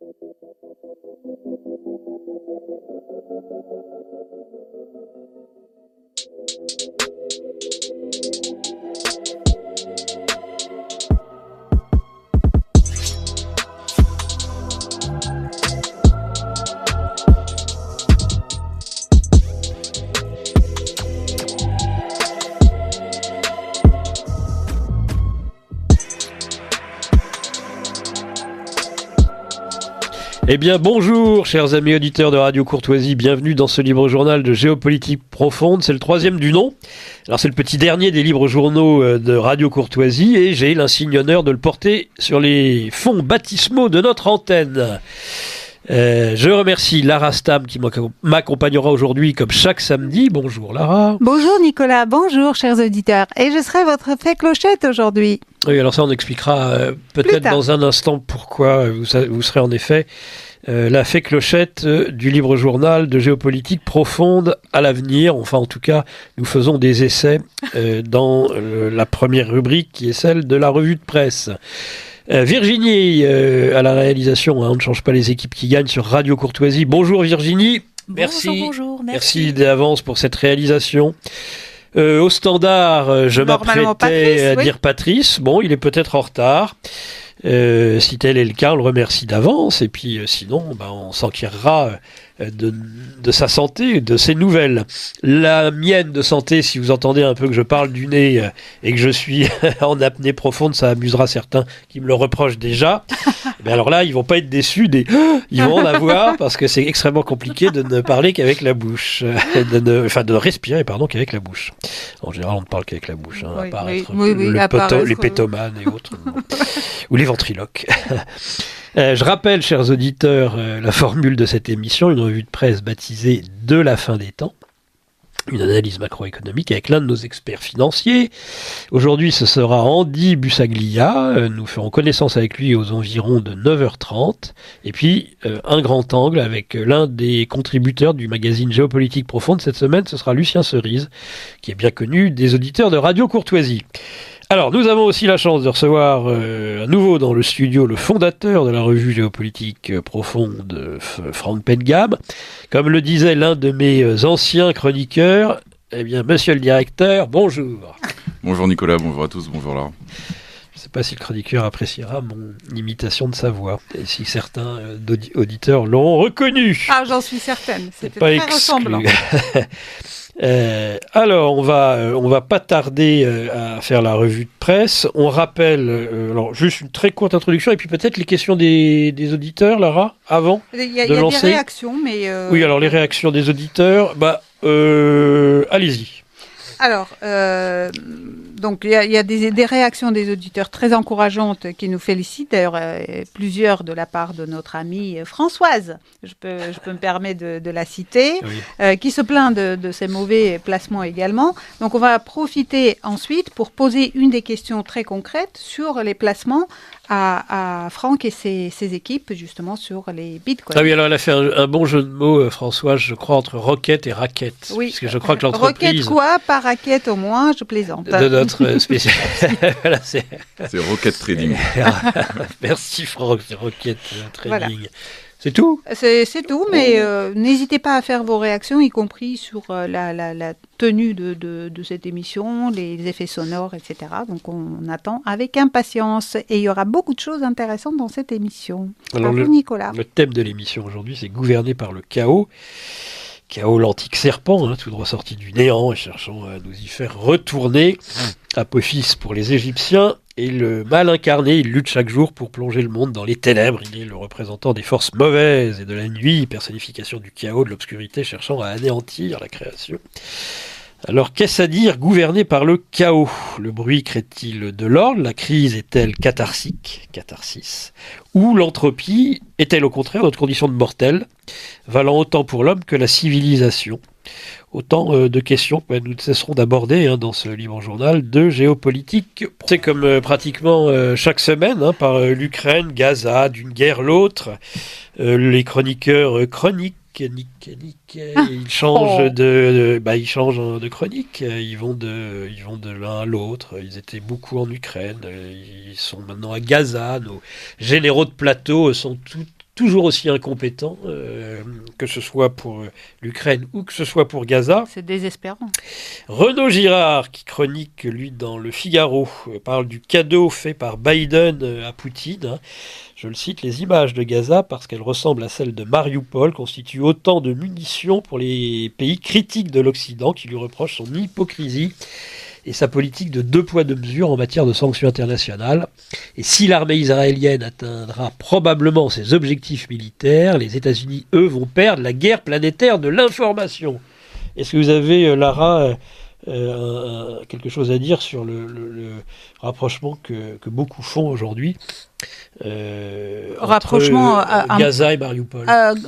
Thank you. Eh bien bonjour chers amis auditeurs de Radio Courtoisie, bienvenue dans ce libre journal de géopolitique profonde, c'est le troisième du nom. Alors c'est le petit dernier des libres journaux euh, de Radio Courtoisie et j'ai l'insigne honneur de le porter sur les fonds baptismaux de notre antenne. Euh, je remercie Lara Stam qui m'accompagnera aujourd'hui comme chaque samedi. Bonjour Lara. Bonjour Nicolas, bonjour chers auditeurs. Et je serai votre fait clochette aujourd'hui. Oui, alors ça on expliquera euh, peut-être dans un instant pourquoi vous, vous serez en effet euh, la fée clochette euh, du libre journal de géopolitique profonde à l'avenir. Enfin, en tout cas, nous faisons des essais dans la première rubrique qui est celle de la revue de presse. Virginie à la réalisation, hein, on ne change pas les équipes qui gagnent sur Radio Courtoisie. Bonjour Virginie. Merci. Bonjour, merci. Merci d'avance pour cette réalisation. Euh, au standard, euh, je m'apprêtais à dire Patrice. Bon, il est peut-être en retard. Euh, si tel est le cas, on le remercie d'avance. Et puis sinon, ben, on s'enquérera de, de, sa santé, de ses nouvelles. La mienne de santé, si vous entendez un peu que je parle du nez euh, et que je suis en apnée profonde, ça amusera certains qui me le reprochent déjà. Mais alors là, ils vont pas être déçus, des... ils vont en avoir parce que c'est extrêmement compliqué de ne parler qu'avec la bouche, de ne... enfin de respirer, pardon, qu'avec la bouche. En général, on ne parle qu'avec la bouche, hein, à part les pétomanes et autres, ou les ventriloques. Euh, je rappelle, chers auditeurs, euh, la formule de cette émission, une revue de presse baptisée De la fin des temps une analyse macroéconomique avec l'un de nos experts financiers. Aujourd'hui, ce sera Andy Bussaglia. Euh, nous ferons connaissance avec lui aux environs de 9h30. Et puis, un grand angle avec l'un des contributeurs du magazine Géopolitique Profonde cette semaine, ce sera Lucien Cerise, qui est bien connu des auditeurs de Radio Courtoisie. Alors, nous avons aussi la chance de recevoir euh, à nouveau dans le studio le fondateur de la revue géopolitique euh, profonde, Franck Pengam. Comme le disait l'un de mes euh, anciens chroniqueurs, eh bien, monsieur le directeur, bonjour. Bonjour Nicolas, bonjour à tous, bonjour Laura. Je ne sais pas si le chroniqueur appréciera mon imitation de sa voix et si certains auditeurs l'ont reconnu. Ah, j'en suis certaine. C'était très ressemblant. Euh, alors, on va, euh, on va pas tarder euh, à faire la revue de presse. On rappelle, alors juste une très courte introduction et puis peut-être les questions des, des, auditeurs, Lara, avant Il y a, de y a lancer. des réactions, mais. Oui, alors les réactions des auditeurs, bah, allez-y. Alors, donc il y a, des, réactions des auditeurs très encourageantes qui nous félicitent, d'ailleurs euh, plusieurs de la part de notre amie Françoise, je peux, je peux me permettre de, la citer, euh, qui se plaint de, de, ces mauvais placements également. Donc on va profiter ensuite pour poser une des questions très concrètes sur les placements à, Franck et ses, équipes justement sur les bitcoins. Ah oui, alors elle a fait un, bon jeu de mots, euh, François, je crois, entre roquette et raquette. Oui. Parce que je crois que l'entreprise... Roquette quoi Pas raquette au moins, je plaisante. De notre spécial... c'est Rocket Trading. Merci Franck, c'est Rocket Trading. C'est tout? C'est tout, mais euh, n'hésitez pas à faire vos réactions, y compris sur euh, la, tenue de, cette émission, les effets sonores, etc. Donc on attend avec impatience. Et il y aura beaucoup de choses intéressantes dans cette émission. Alors, le, Nicolas. Le thème de l'émission aujourd'hui, c'est gouverner par le chaos. Chaos l'antique serpent, hein, tout droit sorti du néant, et cherchant à nous y faire retourner. Apophis pour les Égyptiens, et le mal incarné, il lutte chaque jour pour plonger le monde dans les ténèbres. Il est le représentant des forces mauvaises et de la nuit, personnification du chaos, de l'obscurité, cherchant à anéantir la création. Alors qu'est-ce à dire gouverner par le chaos? Le bruit crée-t-il de l'ordre La crise est-elle catharsique? Catharsis. Ou l'entropie est-elle au contraire notre condition de mortel, valant autant pour l'homme que la civilisation? Autant euh, de questions que nous ne cesserons d'aborder hein, dans ce livre journal de géopolitique. C'est comme euh, pratiquement euh, chaque semaine hein, par l'Ukraine, Gaza, d'une guerre l'autre, les chroniqueurs chroniques. Ah. ils changent oh. de, bah, ils changent de chronique. Ils vont de, ils vont de l'un à l'autre. Ils étaient beaucoup en Ukraine. Ils sont maintenant à Gaza. Nos généraux de plateau sont tout, toujours aussi incompétent, euh, que ce soit pour euh, l'Ukraine ou que ce soit pour Gaza. C'est désespérant. Renaud Girard, qui chronique, lui, dans Le Figaro, euh, parle du cadeau fait par Biden à Poutine. Hein. Je le cite, les images de Gaza, parce qu'elles ressemblent à celles de Mariupol, constituent autant de munitions pour les pays critiques de l'Occident qui lui reprochent son hypocrisie et sa politique de deux poids deux mesures en matière de sanctions internationales. Et si l'armée israélienne atteindra probablement ses objectifs militaires, les États-Unis, eux, vont perdre la guerre planétaire de l'information. Est-ce que vous avez, euh, Lara, euh, euh, quelque chose à dire sur le, rapprochement que, beaucoup font aujourd'hui euh, rapprochement entre Gaza et Mariupol.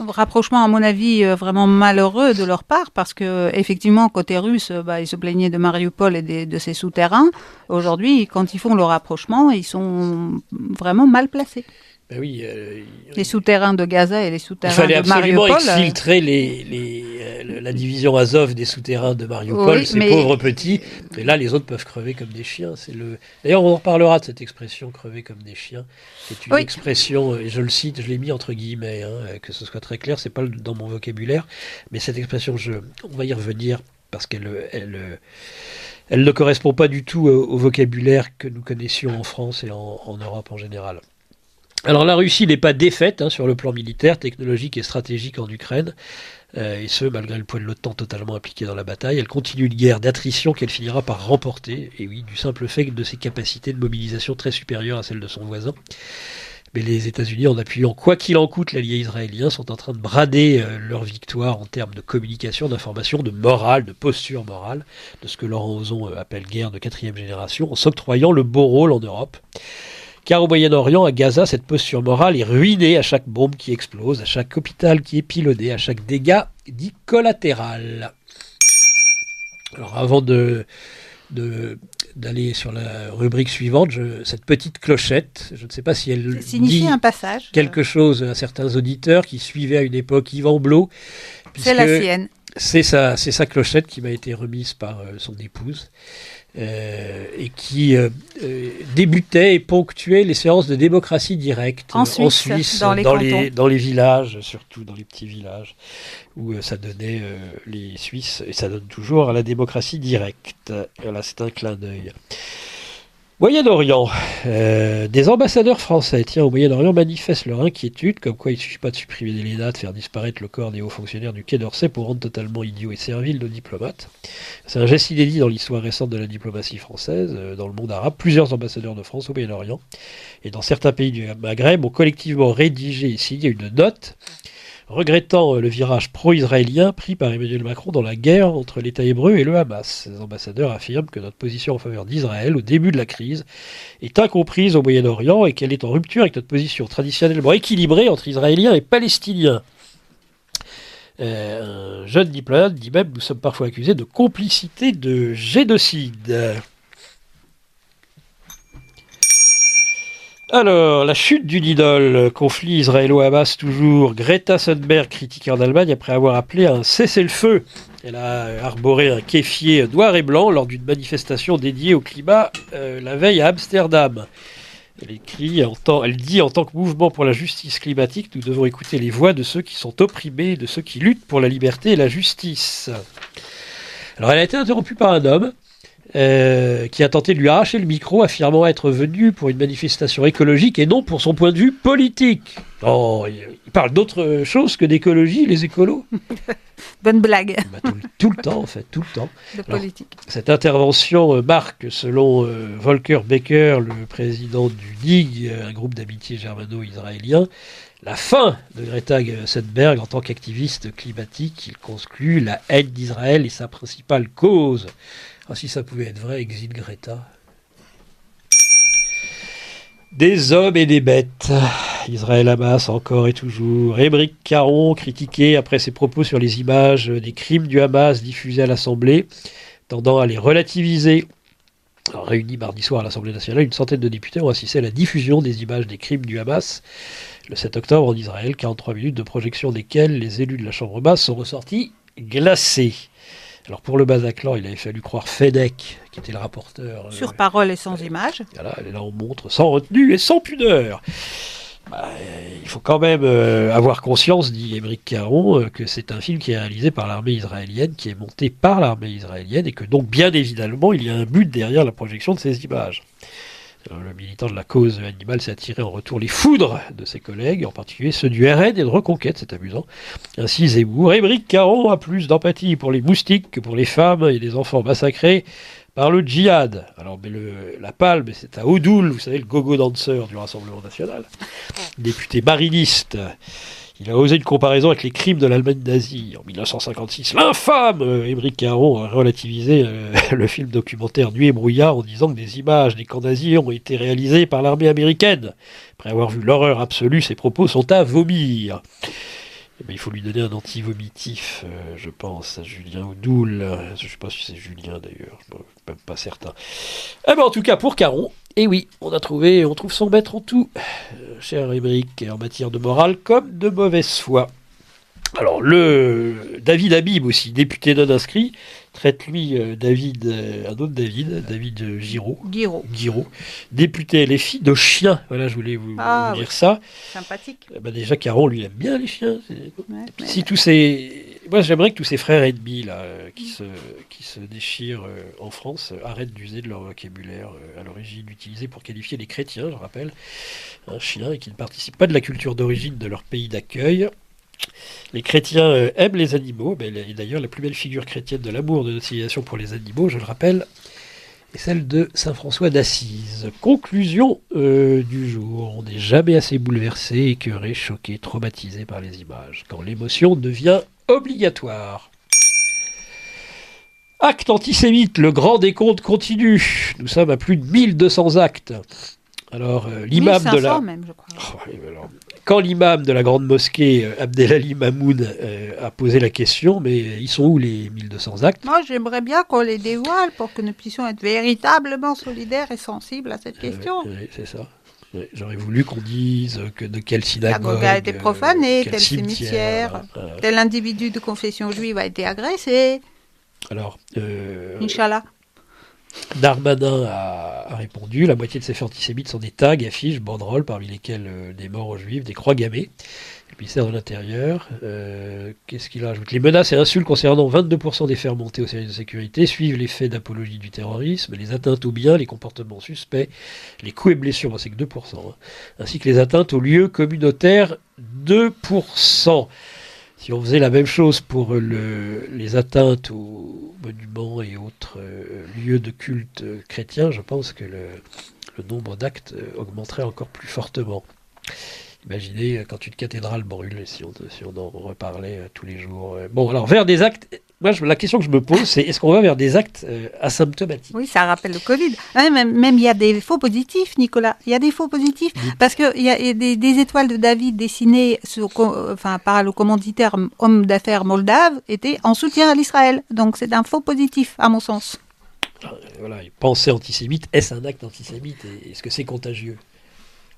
rapprochement, à mon avis, euh, vraiment malheureux de leur part, parce que effectivement, côté russe, bah, ils se plaignaient de Mariupol et de ses souterrains. Aujourd'hui, quand ils font le rapprochement, ils sont vraiment mal placés. Ben oui, euh, les souterrains de Gaza et les souterrains de Mariupol. Il fallait absolument exfiltrer les, les, euh, la division Azov des souterrains de Mariupol, ces pauvres petits. Et là, les autres peuvent crever comme des chiens. C'est le. D'ailleurs, on en reparlera de cette expression "crever comme des chiens". C'est une expression, euh, et je le cite, je l'ai mis entre guillemets, hein, que ce soit très clair. C'est pas dans mon vocabulaire, mais cette expression, je, on va y revenir parce qu'elle, elle, elle ne correspond pas du tout au, vocabulaire que nous connaissions en France et en Europe en général. Alors la Russie n'est pas défaite hein, sur le plan militaire, technologique et stratégique en Ukraine, euh, et ce malgré le poids de l'OTAN totalement impliqué dans la bataille. Elle continue une guerre d'attrition qu'elle finira par remporter, et oui, du simple fait de ses capacités de mobilisation très supérieures à celles de son voisin. Mais les États-Unis, en appuyant quoi qu'il en coûte l'allié israélien, sont en train de brader euh, leur victoire en termes de communication, d'information, de morale, de posture morale, de ce que Laurent Ozon euh, appelle guerre de quatrième génération, en s'octroyant le beau rôle en Europe. Car au Moyen-Orient, à Gaza, cette posture morale est ruinée à chaque bombe qui explose, à chaque hôpital qui est pilonné, à chaque dégât dit collatéral. Alors avant de, d'aller sur la rubrique suivante, cette petite clochette, je ne sais pas si elle dit un passage. quelque chose à certains auditeurs qui suivaient à une époque Yvan Blot. C'est la sienne. C'est sa, sa clochette qui m'a été remise par euh, son épouse. Euh, et qui euh, euh, débutait et ponctuait les séances de démocratie directe en Suisse, dans, les, dans, les, villages, surtout dans les petits villages, où ça donnait les Suisses, et ça donne toujours à la démocratie directe. Voilà, c'est un clin d'œil. Moyen-Orient. Euh, des ambassadeurs français, tiens, au Moyen-Orient, manifestent leur inquiétude, comme quoi il ne suffit pas de supprimer des l'ENA, de faire disparaître le corps des hauts fonctionnaires du Quai d'Orsay pour rendre totalement idiots et serviles nos diplomates. C'est un geste inédit dans l'histoire récente de la diplomatie française. Euh, dans le monde arabe, plusieurs ambassadeurs de France au Moyen-Orient et dans certains pays du Maghreb ont collectivement rédigé et signé une note regrettant euh, le virage pro-israélien pris par Emmanuel Macron dans la guerre entre l'État hébreu et le Hamas. Les ambassadeurs affirment que notre position en faveur d'Israël au début de la crise est incomprise au Moyen-Orient et qu'elle est en rupture avec notre position traditionnellement équilibrée entre Israéliens et Palestiniens. Euh, un jeune diplomate dit même nous sommes parfois accusés de complicité de génocide. Alors, la chute d'une idole, conflit israélo-hamas toujours. Greta Thunberg critiquée en Allemagne après avoir appelé un cessez-le-feu. Elle a arboré un kéfier noir et blanc lors d'une manifestation dédiée au climat euh, la veille à Amsterdam. Elle, écrit, en elle dit en tant que mouvement pour la justice climatique, nous devons écouter les voix de ceux qui sont opprimés, de ceux qui luttent pour la liberté et la justice. Alors elle a été interrompue par un homme euh, qui a tenté de lui arracher le micro, affirmant être venu pour une manifestation écologique et non pour son point de vue politique. Oh, il parle d'autre chose que d'écologie, les écolos. Bonne blague. Bah, tout, le temps, en fait, tout le temps. De politique. Cette intervention euh, marque, selon euh, Volker Becker, le président du DIG, un groupe d'amitié germano-israélien, la fin de Greta Thunberg en tant qu'activiste climatique. Il conclut la haine d'Israël est sa principale cause. Ah, si ça pouvait être vrai, exit Greta. Des hommes et des bêtes. Israël Hamas encore et toujours. Émeric Caron critiqué après ses propos sur les images des crimes du Hamas diffusés à l'Assemblée, tendant à les relativiser. réunis mardi soir à l'Assemblée nationale, une centaine de députés ont assisté à la diffusion des images des crimes du Hamas le 7 octobre en Israël, 43 minutes de projection desquelles les élus de la Chambre basse sont ressortis glacés. Alors pour le Bataclan, il avait fallu croire Fedec, qui était le rapporteur. Euh, Sur parole et sans image. Voilà, là on montre sans retenue et sans pudeur. bah, il faut quand même euh, avoir conscience, dit Émeric Caron, euh, que c'est un film qui est réalisé par l'armée israélienne, qui est monté par l'armée israélienne, et que donc, bien évidemment, il y a un but derrière la projection de ces images. Le militant de la cause animale s'est attiré en retour les foudres de ses collègues, en particulier ceux du RN et de Reconquête, c'est amusant. Ainsi, Zemmour, Émeric Caron a plus d'empathie pour les moustiques que pour les femmes et les enfants massacrés par le djihad. Alors, mais la palme, c'est à Oudoul, vous savez, le gogo danseur du Rassemblement national, député mariniste. Il a osé une comparaison avec les crimes de l'Allemagne nazie en 1956. L'infâme euh, Émeric Caron a relativisé euh, le film documentaire Nuit et brouillard en disant que des images des camps nazis ont été réalisées par l'armée américaine. Après avoir vu l'horreur absolue, ses propos sont à vomir. Eh ben, il faut lui donner un anti-vomitif, euh, je pense, à Julien Oudoul. Je ne sais pas si c'est Julien d'ailleurs, je ne suis même pas certain. Eh ben, en tout cas, pour Caron, et eh oui, on a trouvé, on trouve son maître en tout, cher Émeric, en matière de morale comme de mauvaise foi. Alors, le David Habib aussi, député non inscrit, traite lui euh, David, euh, un autre David, David Giraud. Giraud. Député les filles de chiens. Voilà, je voulais vous, ah, dire ça. Sympathique. Bah déjà, Caron, lui, aime bien les chiens. Si tous ces. Moi, j'aimerais que tous ces frères ennemis, là, qui, se, qui se déchirent en France, arrêtent d'user de leur vocabulaire à l'origine utilisé pour qualifier les chrétiens, je rappelle, un chien, et qui ne participent pas de la culture d'origine de leur pays d'accueil. Les chrétiens euh, aiment les animaux, mais d'ailleurs la plus belle figure chrétienne de l'amour de notre civilisation pour les animaux, je le rappelle, celle de Saint François d'Assise. Conclusion euh, du jour, on n'est jamais assez bouleversé, écœuré, choqué, traumatisé par les images, quand l'émotion devient obligatoire. Acte antisémite, le grand décompte continue. Nous sommes à plus de 1200 actes. Alors, euh, l'imam de la. Même, je crois. Oh, quand l'imam de la grande mosquée, euh, Abdelali Mamoun, euh, a posé la question, mais ils sont où les 1200 actes? Moi, j'aimerais bien qu'on les dévoile pour que nous puissions être véritablement solidaires et sensibles à cette question. oui, c'est ça. J'aurais voulu qu'on dise que de quelle synagogue. a été profanée, tel cimetière, tel individu de confession juive a été agressé. Alors. Inch'Allah. Darmanin a, répondu la moitié de ces faits antisémites sont des tags, affiches, banderoles, parmi lesquelles euh, des morts aux juifs, des croix gammées. Le ministère de l'Intérieur, euh, qu'est-ce qu'il rajoute Les menaces et insultes concernant 22% des faits remontés au service de sécurité suivent les faits d'apologie du terrorisme, les atteintes aux biens, les comportements suspects, les coups et blessures, c'est que 2%, hein, ainsi que les atteintes aux lieux communautaires, 2%. Si on faisait la même chose pour les atteintes aux monuments et autres euh, lieux de culte chrétiens, je pense que le, nombre d'actes euh, augmenterait encore plus fortement. Imaginez euh, quand une cathédrale brûle, si on, si on en reparlait tous les jours. Bon, alors vers des actes moi, la question que je me pose, c'est est-ce qu'on va vers des actes euh, asymptomatiques? Oui, ça rappelle le Covid. même, il y a des faux positifs, Nicolas. Il y a des faux positifs parce qu'il y a des, étoiles de David dessinées enfin, par le commanditaire homme d'affaires moldave étaient en soutien à l'Israël. Donc c'est un faux positif, à mon sens. Ah, voilà, penser antisémite, est-ce un acte antisémite Est-ce que c'est contagieux?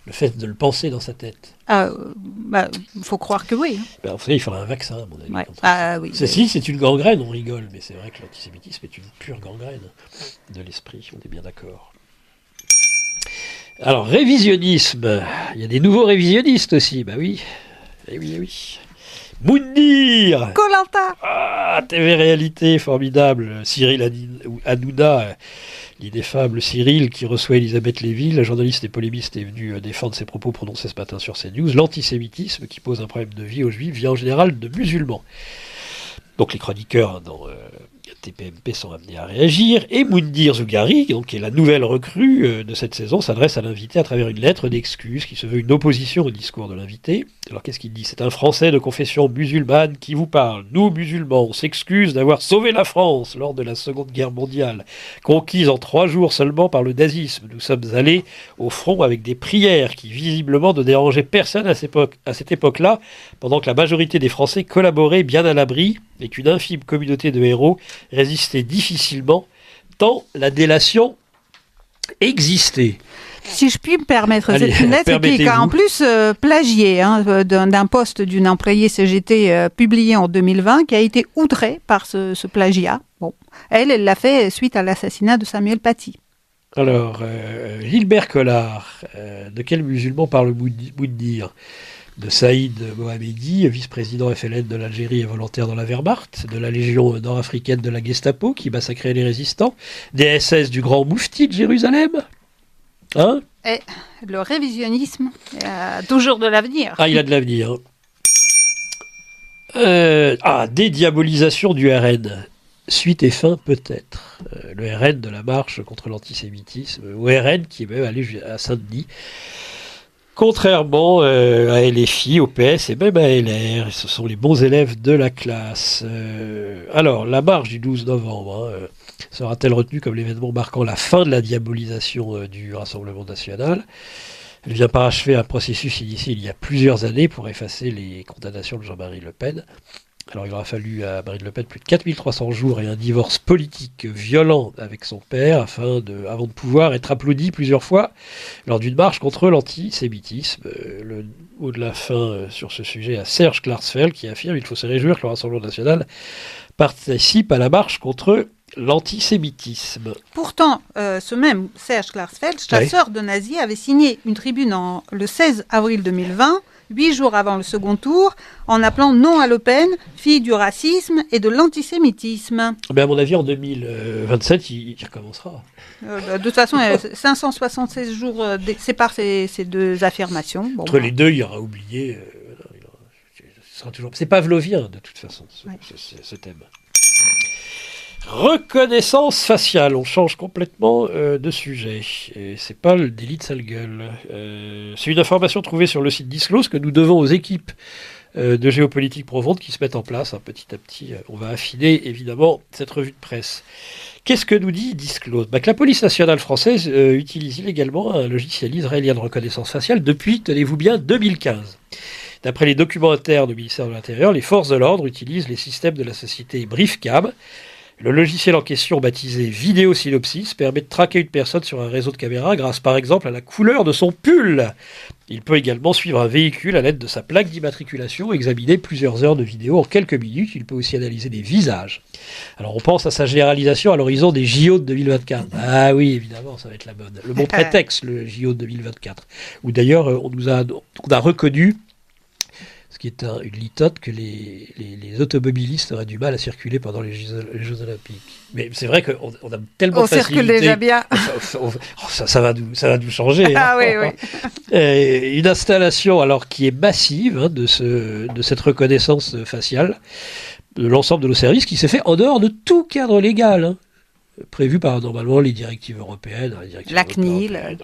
Le fait de le penser dans sa tête. Ah, bah, faut croire que oui. Ben, vous savez, il faudrait un vaccin, à mon avis. Ah, oui, Ceci, c'est une gangrène, on rigole, mais c'est vrai que l'antisémitisme est une pure gangrène de l'esprit, on est bien d'accord. Alors, révisionnisme. Il y a des nouveaux révisionnistes aussi, bah oui. Eh oui, eh oui. Moundir Colanta Ah, TV Réalité, formidable. Cyril Hanouna l'ineffable Cyril qui reçoit Elisabeth Lévy, la journaliste et polémiste est venue euh, défendre ses propos prononcés ce matin sur CNews. L'antisémitisme qui pose un problème de vie aux juifs vient en général de musulmans. Donc les chroniqueurs hein, dans euh, TPMP sont amenés à réagir, et Moundir Zougari, qui est la nouvelle recrue euh, de cette saison, s'adresse à l'invité à travers une lettre d'excuse qui se veut une opposition au discours de l'invité. Alors qu'est-ce qu'il dit? C'est un Français de confession musulmane qui vous parle. Nous, musulmans, on s'excuse d'avoir sauvé la France lors de la Seconde Guerre mondiale, conquise en trois jours seulement par le nazisme. Nous sommes allés au front avec des prières qui visiblement ne dérangeaient personne à cette époque-là, pendant que la majorité des Français collaboraient bien à l'abri et qu'une infime communauté de héros résistait difficilement, tant la délation existait. Si je puis me permettre, c'est une lettre qui est en plus euh, plagiée hein, euh, d'un poste d'une employée CGT euh, publié en 2020 qui a été outrée par ce, plagiat. Bon, elle, elle l'a fait suite à l'assassinat de Samuel Paty. Alors, euh, Gilbert Collard, euh, de quel musulman parle dire? De Saïd Mohamedi, vice-président FLN de l'Algérie et volontaire dans la Wehrmacht, de la Légion nord-africaine de la Gestapo qui massacrait les résistants, des SS du Grand Moufti de Jérusalem Hein? Et le révisionnisme a toujours de l'avenir. Ah, il a de l'avenir. Euh, ah, dédiabolisation du RN. Suite et fin peut-être. Euh, le RN de la marche contre l'antisémitisme, ou RN qui est même allé à Saint-Denis. Contrairement euh, à LFI, au PS et même à LR, ce sont les bons élèves de la classe. Euh, alors, la marche du 12 novembre hein, sera-t-elle retenue comme l'événement marquant la fin de la diabolisation du Rassemblement national? Elle vient parachever un processus initié il y a plusieurs années pour effacer les condamnations de Jean-Marie Le Pen. Alors il aura fallu à Marine Le Pen plus de 4300 jours et un divorce politique violent avec son père afin de, avant de pouvoir être applaudi plusieurs fois lors d'une marche contre l'antisémitisme. Euh, le mot de la fin euh, sur ce sujet à Serge Klarsfeld qui affirme qu'il faut se réjouir que le Rassemblement national participe à la marche contre l'antisémitisme. Pourtant, euh, ce même Serge Klarsfeld, chasseur de nazis, avait signé une tribune en, le 16 avril 2020 huit jours avant le second tour, en appelant non à Le Pen, fille du racisme et de l'antisémitisme. Mais à mon avis, en 2027, il, recommencera. Euh, bah, de toute façon, 576 jours euh, séparent ces, ces, deux affirmations. Entre bah. les deux, il y aura oublié. Euh, ce sera toujours. C'est pavlovien, de toute façon, ce thème. Reconnaissance faciale, on change complètement euh, de sujet. Et c'est pas le délit de sale gueule. Euh, c'est une information trouvée sur le site Disclose que nous devons aux équipes euh, de géopolitique profonde qui se mettent en place petit à petit. on va affiner évidemment cette revue de presse. Qu'est-ce que nous dit Disclose? Bah, Que la police nationale française utilise illégalement un logiciel israélien de reconnaissance faciale depuis, tenez-vous bien, 2015. D'après les documents internes du ministère de l'Intérieur, les forces de l'ordre utilisent les systèmes de la société Briefcam le logiciel en question, baptisé Vidéo Synopsis, permet de traquer une personne sur un réseau de caméras grâce par exemple à la couleur de son pull. Il peut également suivre un véhicule à l'aide de sa plaque d'immatriculation, examiner plusieurs heures de vidéo en quelques minutes. Il peut aussi analyser des visages. Alors on pense à sa généralisation à l'horizon des JO de 2024. Ah oui, évidemment, ça va être la mode. Le bon prétexte, le JO de 2024. Où d'ailleurs, on nous a, on a reconnu ce qui est une litote que les, les, automobilistes auraient du mal à circuler pendant les Jeux, Olympiques. Mais c'est vrai qu'on on a tellement on circule déjà bien. Ça, va nous, ça va nous changer. Ah oui, oui. une installation alors qui est massive hein, de, ce, de cette reconnaissance faciale de l'ensemble de nos services qui s'est fait en dehors de tout cadre légal. Hein prévu par normalement les directives européennes. la CNIL. la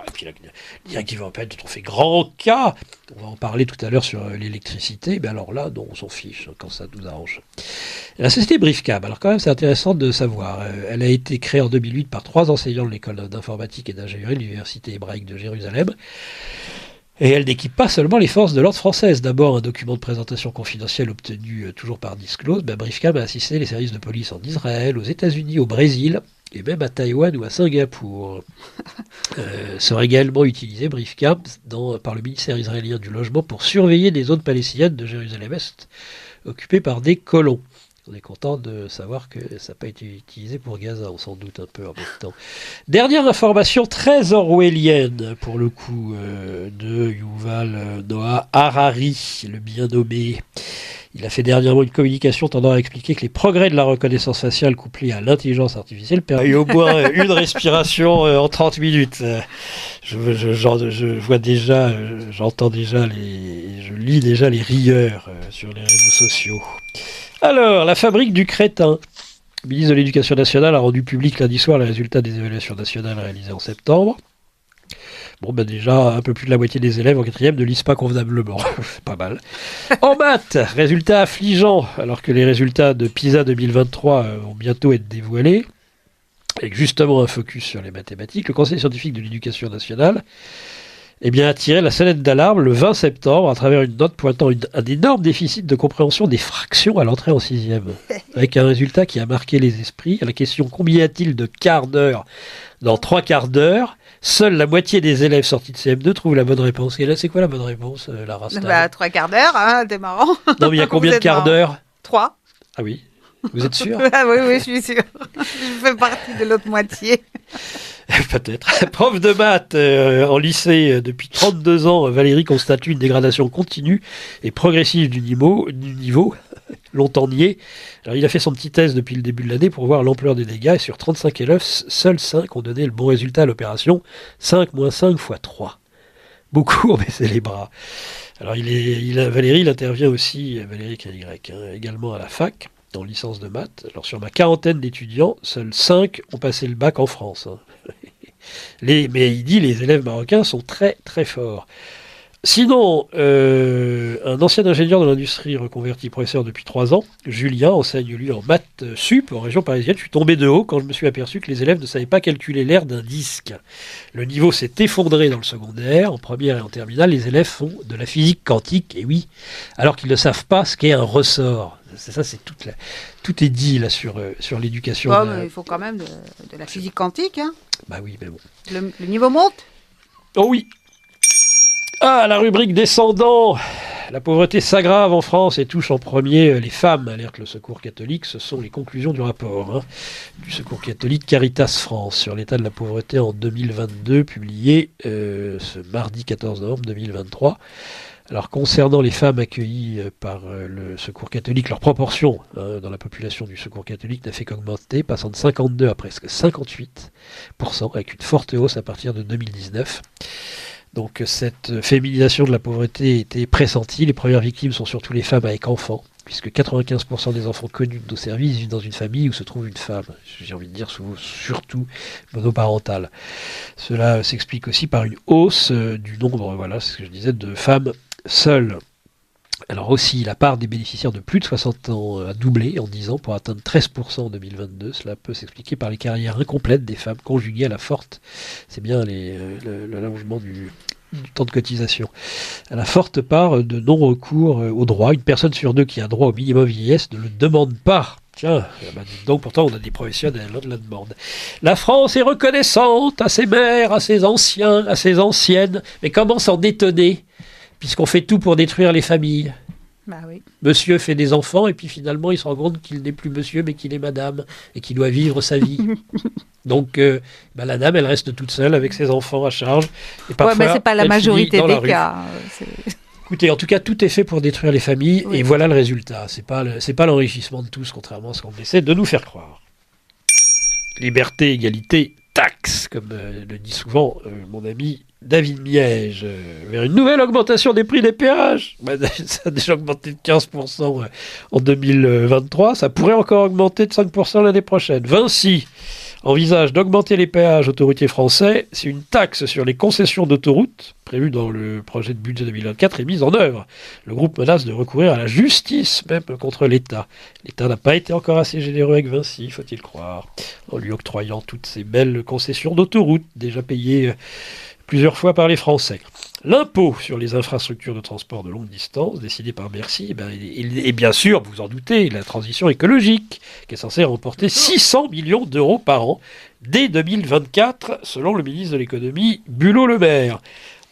directive européenne dont on fait grand cas. On va en parler tout à l'heure sur euh, l'électricité. Mais alors là, on s'en fiche hein, quand ça nous arrange. La société Briefcam, alors quand même c'est intéressant de savoir. Euh, elle a été créée en 2008 par trois enseignants de l'école d'informatique et d'ingénierie de l'université hébraïque de Jérusalem. Et elle n'équipe pas seulement les forces de l'ordre françaises. D'abord, un document de présentation confidentiel obtenu euh, toujours par Disclose, ben, Briefcam a assisté les services de police en Israël, aux États-Unis, au Brésil, et même à Taïwan ou à Singapour. euh, sera également utilisé Briefcam dans, par le ministère israélien du Logement pour surveiller des zones palestiniennes de Jérusalem-Est occupées par des colons. On est content de savoir que ça n'a pas été utilisé pour Gaza, on s'en doute un peu en même temps. Dernière information très orwellienne, pour le coup, euh, de Yuval Noah Harari, le bien nommé. Il a fait dernièrement une communication tendant à expliquer que les progrès de la reconnaissance faciale couplés à l'intelligence artificielle permettent au moins une respiration euh, en 30 minutes. Je, je, je vois déjà, euh, j'entends déjà les, je lis déjà les rieurs sur les réseaux sociaux. Alors, la fabrique du crétin. Le ministre de l'Éducation nationale a rendu public lundi soir les résultats des évaluations nationales réalisées en septembre. Bon, ben déjà, un peu plus de la moitié des élèves en quatrième ne lisent pas convenablement. C'est pas mal. En maths, résultats affligeants, alors que les résultats de PISA 2023 euh, vont bientôt être dévoilés. Avec justement un focus sur les mathématiques, le Conseil scientifique de l'éducation nationale eh bien, a tiré la sonnette d'alarme le 20 septembre à travers une note pointant un énorme déficit de compréhension des fractions à l'entrée en sixième. Avec un résultat qui a marqué les esprits. À la question combien y a-t-il de quarts d'heure dans trois quarts d'heure Seule la moitié des élèves sortis de CM2 trouvent la bonne réponse. Et là, c'est quoi la bonne réponse, euh, Lara Bah, trois quarts d'heure, hein, t'es marrant. Non, mais il y a combien de quarts d'heure Trois. Ah oui Vous êtes sûr Ah oui, oui, je suis sûr. je fais partie de l'autre moitié. Peut-être. Prof de maths euh, en lycée euh, depuis 32 ans, Valérie constate une dégradation continue et progressive du niveau, longtemps nié. Alors, il a fait son petit test depuis le début de l'année pour voir l'ampleur des dégâts et sur 35 élèves, seuls 5 ont donné le bon résultat à l'opération. 5 moins 5 fois 3. Beaucoup ont baissé les bras. Alors, il est, Valérie, il intervient aussi, Valérie KY, hein, également à la fac en licence de maths. Alors sur ma quarantaine d'étudiants, seuls 5 ont passé le bac en France. Hein. Les, mais il dit les élèves marocains sont très très forts. Sinon, euh, un ancien ingénieur de l'industrie reconverti professeur depuis trois ans, Julien, enseigne lui en maths sup en région parisienne. Je suis tombé de haut quand je me suis aperçu que les élèves ne savaient pas calculer l'air d'un disque. Le niveau s'est effondré dans le secondaire. En première et en terminale, les élèves font de la physique quantique, et oui, alors qu'ils ne savent pas ce qu'est un ressort. C'est ça, c'est toute la, tout est dit là sur, euh, sur l'éducation. il faut quand même de, la physique quantique. Hein. Bah oui, mais bon. Le, niveau monte Oh oui. Ah, la rubrique descendant. La pauvreté s'aggrave en France et touche en premier euh, les femmes, alerte le Secours catholique. Ce sont les conclusions du rapport hein, du Secours catholique Caritas France sur l'état de la pauvreté en 2022, publié euh, ce mardi 14 novembre 2023. Alors concernant les femmes accueillies euh, par euh, le Secours catholique, leur proportion hein, dans la population du Secours catholique n'a fait qu'augmenter, passant de 52 à presque 58%, avec une forte hausse à partir de 2019. Donc cette féminisation de la pauvreté était pressentie. Les premières victimes sont surtout les femmes avec enfants, puisque 95% des enfants connus de nos services vivent dans une famille où se trouve une femme. J'ai envie de dire surtout monoparentale. Cela s'explique aussi par une hausse euh, du nombre, voilà, ce que je disais, de femmes seul. Alors aussi, la part des bénéficiaires de plus de 60 ans a doublé en 10 ans pour atteindre 13% en 2022. Cela peut s'expliquer par les carrières incomplètes des femmes conjuguées à la forte. C'est bien euh, l'allongement du, temps de cotisation. À la forte part de non-recours euh, au droit. Une personne sur deux qui a droit au minimum vieillesse ne le demande pas. Tiens, ben, donc pourtant on a des professionnels, on la demande. La France est reconnaissante à ses mères, à ses anciens, à ses anciennes, mais comment s'en détonner puisqu'on fait tout pour détruire les familles. Bah oui. Monsieur fait des enfants et puis finalement il se rend compte qu'il n'est plus monsieur mais qu'il est madame et qu'il doit vivre sa vie. Donc euh, bah, la dame elle reste toute seule avec ses enfants à charge. Et parfois, ouais, mais c'est pas la majorité des cas. Écoutez, en tout cas, tout est fait pour détruire les familles et voilà le résultat. C'est pas c'est pas l'enrichissement de tous, contrairement à ce qu'on essaie de nous faire croire. Liberté, égalité, taxe, comme euh, le dit souvent euh, mon ami David Miège, euh, vers une nouvelle augmentation des prix des péages. Bah, ça a déjà augmenté de 15% en 2023, ça pourrait encore augmenter de 5% l'année prochaine. Vinci envisage d'augmenter les péages autoroutiers français si une taxe sur les concessions d'autoroutes, prévue dans le projet de budget 2024, est mise en œuvre. Le groupe menace de recourir à la justice même contre l'État. L'État n'a pas été encore assez généreux avec Vinci, faut-il croire, en lui octroyant toutes ces belles concessions d'autoroutes déjà payées euh, plusieurs fois par les Français. L'impôt sur les infrastructures de transport de longue distance, décidé par Bercy, eh ben, et, bien sûr, vous en doutez, la transition écologique, qui est censée remporter 600 millions d'euros par an dès 2024, selon le ministre de l'économie, Bulot-Le Maire.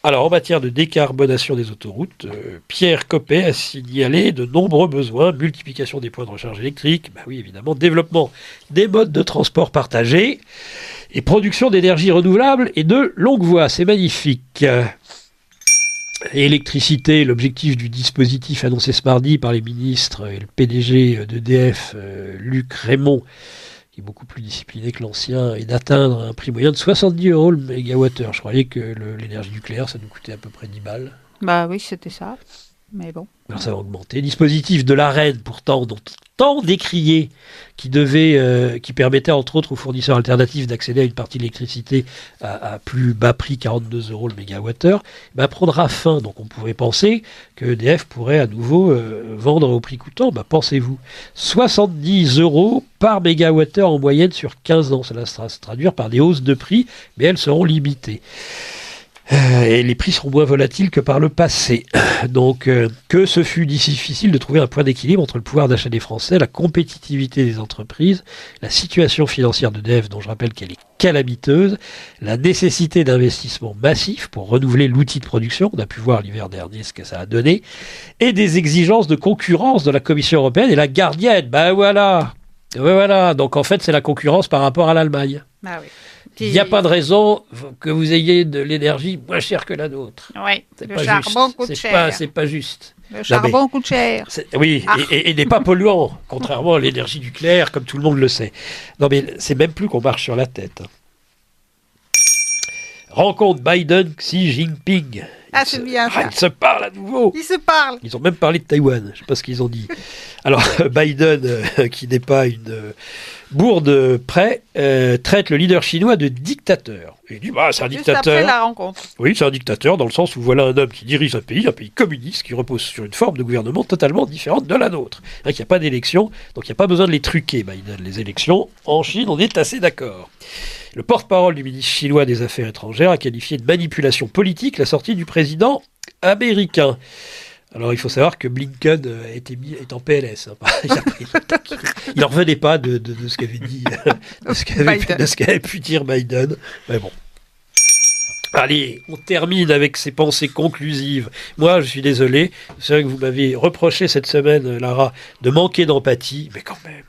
Alors, en matière de décarbonation des autoroutes, euh, Pierre Coppet a signalé de nombreux besoins, multiplication des points de recharge électrique, bah oui, évidemment, développement des modes de transport partagés, et production d'énergie renouvelable et de longue voie. C'est magnifique. Électricité, l'objectif du dispositif annoncé ce mardi par les ministres et le PDG d'EDF, euh, Luc Raymond, qui est beaucoup plus discipliné que l'ancien, est d'atteindre un prix moyen de 70 euros le mégawattheure. Je croyais que l'énergie nucléaire, ça nous coûtait à peu près 10 balles. Bah oui, c'était ça. Alors ça va augmenter. Dispositif de l'AREN, pourtant, dont tant décrié, qui euh, qui permettait entre autres aux fournisseurs alternatifs d'accéder à une partie de l'électricité à, plus bas prix, 42 euros le mégawattheure, ben prendra fin. Donc on pourrait penser que EDF pourrait à nouveau euh, vendre au prix coûtant. Ben, pensez-vous, 70 euros par mégawattheure en moyenne sur 15 ans. Cela sera se traduire par des hausses de prix, mais elles seront limitées. Euh, et les prix seront moins volatiles que par le passé. Donc, euh, que ce fut difficile de trouver un point d'équilibre entre le pouvoir d'achat des Français, la compétitivité des entreprises, la situation financière de Dev, dont je rappelle qu'elle est calamiteuse, la nécessité d'investissements massifs pour renouveler l'outil de production, on a pu voir l'hiver dernier ce que ça a donné, et des exigences de concurrence de la Commission européenne et la gardienne. Ben voilà, ben voilà. Donc en fait, c'est la concurrence par rapport à l'Allemagne. Ah oui. Il n'y a pas de raison que vous ayez de l'énergie moins chère que la nôtre. Oui, le charbon coûte cher. C'est pas juste. Le charbon coûte cher. Oui, ah. et, n'est pas polluant, contrairement à l'énergie nucléaire, comme tout le monde le sait. Non, mais c'est même plus qu'on marche sur la tête. Rencontre Biden-Xi Jinping. Ah, c'est bien ça. ils se parlent à nouveau. Ils se parlent. Ils ont même parlé de Taïwan. Je ne sais pas ce qu'ils ont dit. Alors, Biden, euh, qui n'est pas une euh, bourde près, euh, traite le leader chinois de dictateur. Il dit, bah, c'est un Juste dictateur. Après la rencontre. Oui, c'est un dictateur dans le sens où voilà un homme qui dirige un pays, un pays communiste, qui repose sur une forme de gouvernement totalement différente de la nôtre. Il n'y a pas d'élection, donc il n'y a pas besoin de les truquer, Biden. Les élections, en Chine, on est assez d'accord. Le porte-parole du ministre chinois des Affaires étrangères a qualifié de manipulation politique la sortie du président américain. Alors il faut savoir que Blinken été mis, est en PLS. Hein. il n'en revenait pas de, ce qu'avait dit, de ce qu'avait pu dire Biden. Mais bon. Allez, on termine avec ces pensées conclusives. Moi, je suis désolé. C'est vrai que vous m'avez reproché cette semaine, Lara, de manquer d'empathie, mais quand même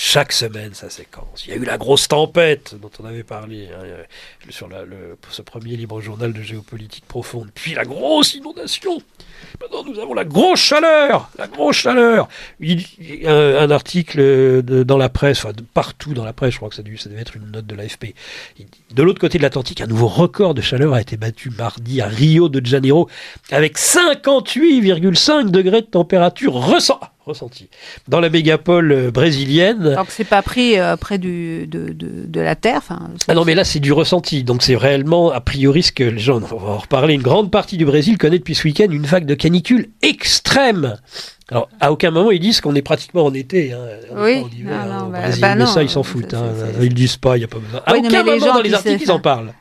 chaque semaine sa séquence. Il y a eu la grosse tempête dont on avait parlé hein, sur le, ce premier libre journal de géopolitique profonde, puis la grosse inondation. Maintenant, nous avons la grosse chaleur, la grosse chaleur. Un, article dans la presse, enfin partout dans la presse, je crois que ça, ça devait être une note de l'AFP. De l'autre côté de l'Atlantique, un nouveau record de chaleur a été battu mardi à Rio de Janeiro avec 58,5 degrés de température ressent ressenti. Dans la mégapole euh, brésilienne. Donc c'est pas pris euh, près du, de, de, la terre. Ah non, mais là c'est du ressenti. Donc c'est réellement a priori ce que les gens, on va en reparler. Une grande partie du Brésil connaît depuis ce week-end une vague de canicule extrême. Alors, à aucun moment ils disent qu'on est pratiquement en été. Hein. oui, non, bah, bah mais ça ils s'en foutent. Hein. Ils disent pas, il n'y a pas besoin. À aucun moment dans les articles ils en parlent.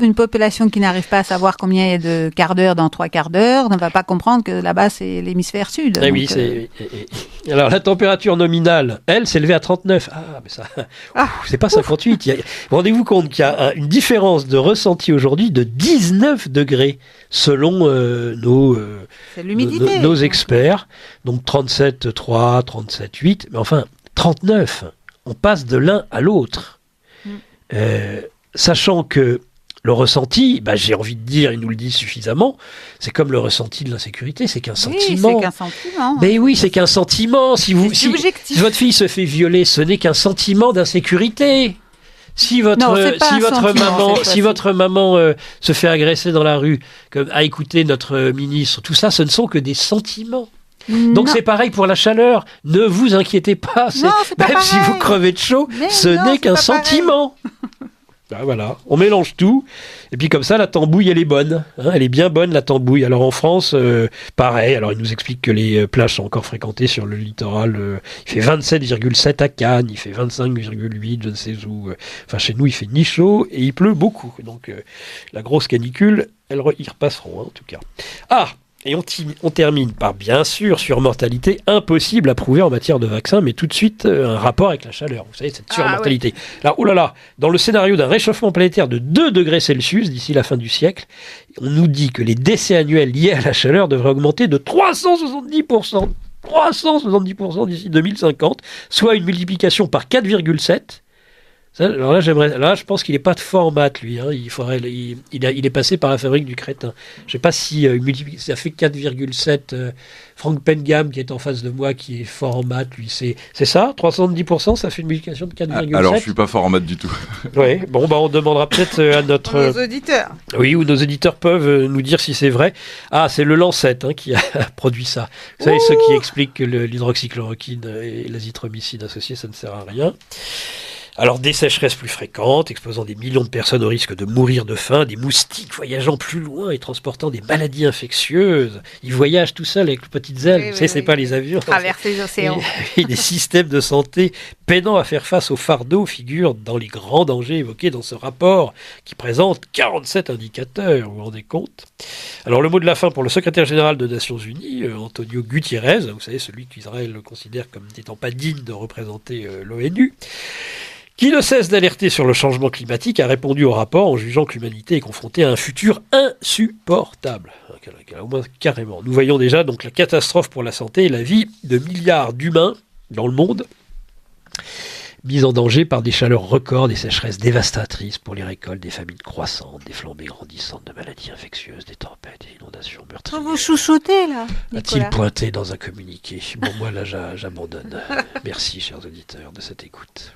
une population qui n'arrive pas à savoir combien il y a de quarts d'heure dans trois quarts d'heure ne va pas comprendre que là-bas c'est l'hémisphère sud. Ah oui, c'est. Euh, alors la température nominale, elle, s'est levée à 39. Ah, mais ça, ah, c'est pas 58. Rendez-vous compte qu'il y a une différence de ressenti aujourd'hui de 19 degrés selon euh, nos, euh, nos, experts. Donc 37,3, 37,8, mais enfin 39. On passe de l'un à l'autre. Mm. Euh, sachant que le ressenti, bah, j'ai envie de dire, il nous le dit suffisamment, c'est comme le ressenti de l'insécurité, c'est qu'un sentiment. C'est qu'un sentiment. Mais oui, c'est qu'un sentiment. Si, vous, si, votre fille se fait violer, ce n'est qu'un sentiment d'insécurité. Si votre, si, votre maman, si votre maman euh, se fait agresser dans la rue, comme a écouté notre ministre, tout ça, ce ne sont que des sentiments. Donc c'est pareil pour la chaleur. Ne vous inquiétez pas. même si vous crevez de chaud, ce n'est qu'un sentiment. Ben voilà, on mélange tout, et puis comme ça, la tambouille, elle est bonne. Hein, elle est bien bonne, la tambouille. Alors en France, euh, pareil, alors il nous explique que les euh, plages sont encore fréquentées sur le littoral. Euh, il fait 27,7 à Cannes, il fait 25,8, je ne sais où. Enfin, chez nous, il fait ni chaud et il pleut beaucoup. Donc la grosse canicule, elles, ils repasseront, hein, en tout cas. Ah et on, termine par, bien sûr, sur mortalité impossible à prouver en matière de vaccin, mais tout de suite euh, un rapport avec la chaleur. Vous savez, cette ah surmortalité. Là, oh là là, dans le scénario d'un réchauffement planétaire de 2 degrés Celsius d'ici la fin du siècle, on nous dit que les décès annuels liés à la chaleur devraient augmenter de 370%. 370% d'ici 2050, soit une multiplication par 4,7 alors là, j'aimerais. Là, je pense qu'il n'est pas de format, lui. Hein. Il, faudrait, il, il, est passé par la fabrique du crétin. Je ne sais pas si euh, ça fait 4,7. Euh, Frank Pengam, qui est en face de moi, qui est fort en maths, lui, c'est, c'est ça? 370%, ça fait une multiplication de 4,7 ah, Alors, je suis pas fort en maths du tout. oui, bon, bah, on demandera peut-être euh, à notre. Nos auditeurs. Oui, ou nos éditeurs peuvent nous dire si c'est vrai. Ah, c'est le Lancet hein, qui a produit ça. Vous savez, ceux qui expliquent que l'hydroxychloroquine et l'azithromycine associés, ça ne sert à rien. Alors des sécheresses plus fréquentes, exposant des millions de personnes au risque de mourir de faim, des moustiques voyageant plus loin et transportant des maladies infectieuses. Ils voyagent tout seuls avec les petites ailes, vous savez, c'est pas les avions. Traverser les océans. Et, des systèmes de santé peinant à faire face au fardeau figurent dans les grands dangers évoqués dans ce rapport qui présente 47 indicateurs, vous vous rendez compte? Alors le mot de la fin pour le secrétaire général des Nations Unies, euh, Antonio Gutiérrez, vous savez, celui qu'Israël considère comme n'étant pas digne de représenter euh, l'ONU qui ne cesse d'alerter sur le changement climatique, a répondu au rapport en jugeant que l'humanité est confrontée à un futur insupportable. Au moins carrément. Nous voyons déjà donc la catastrophe pour la santé et la vie de milliards d'humains dans le monde. mis en danger par des chaleurs records, des sécheresses dévastatrices pour les récoltes, des famines croissantes, des flambées grandissantes de maladies infectieuses, des tempêtes, des inondations meurtrières. Vous chouchoutez là A-t-il pointé dans un communiqué? Bon, moi là, j'abandonne. Merci, chers auditeurs, de cette écoute.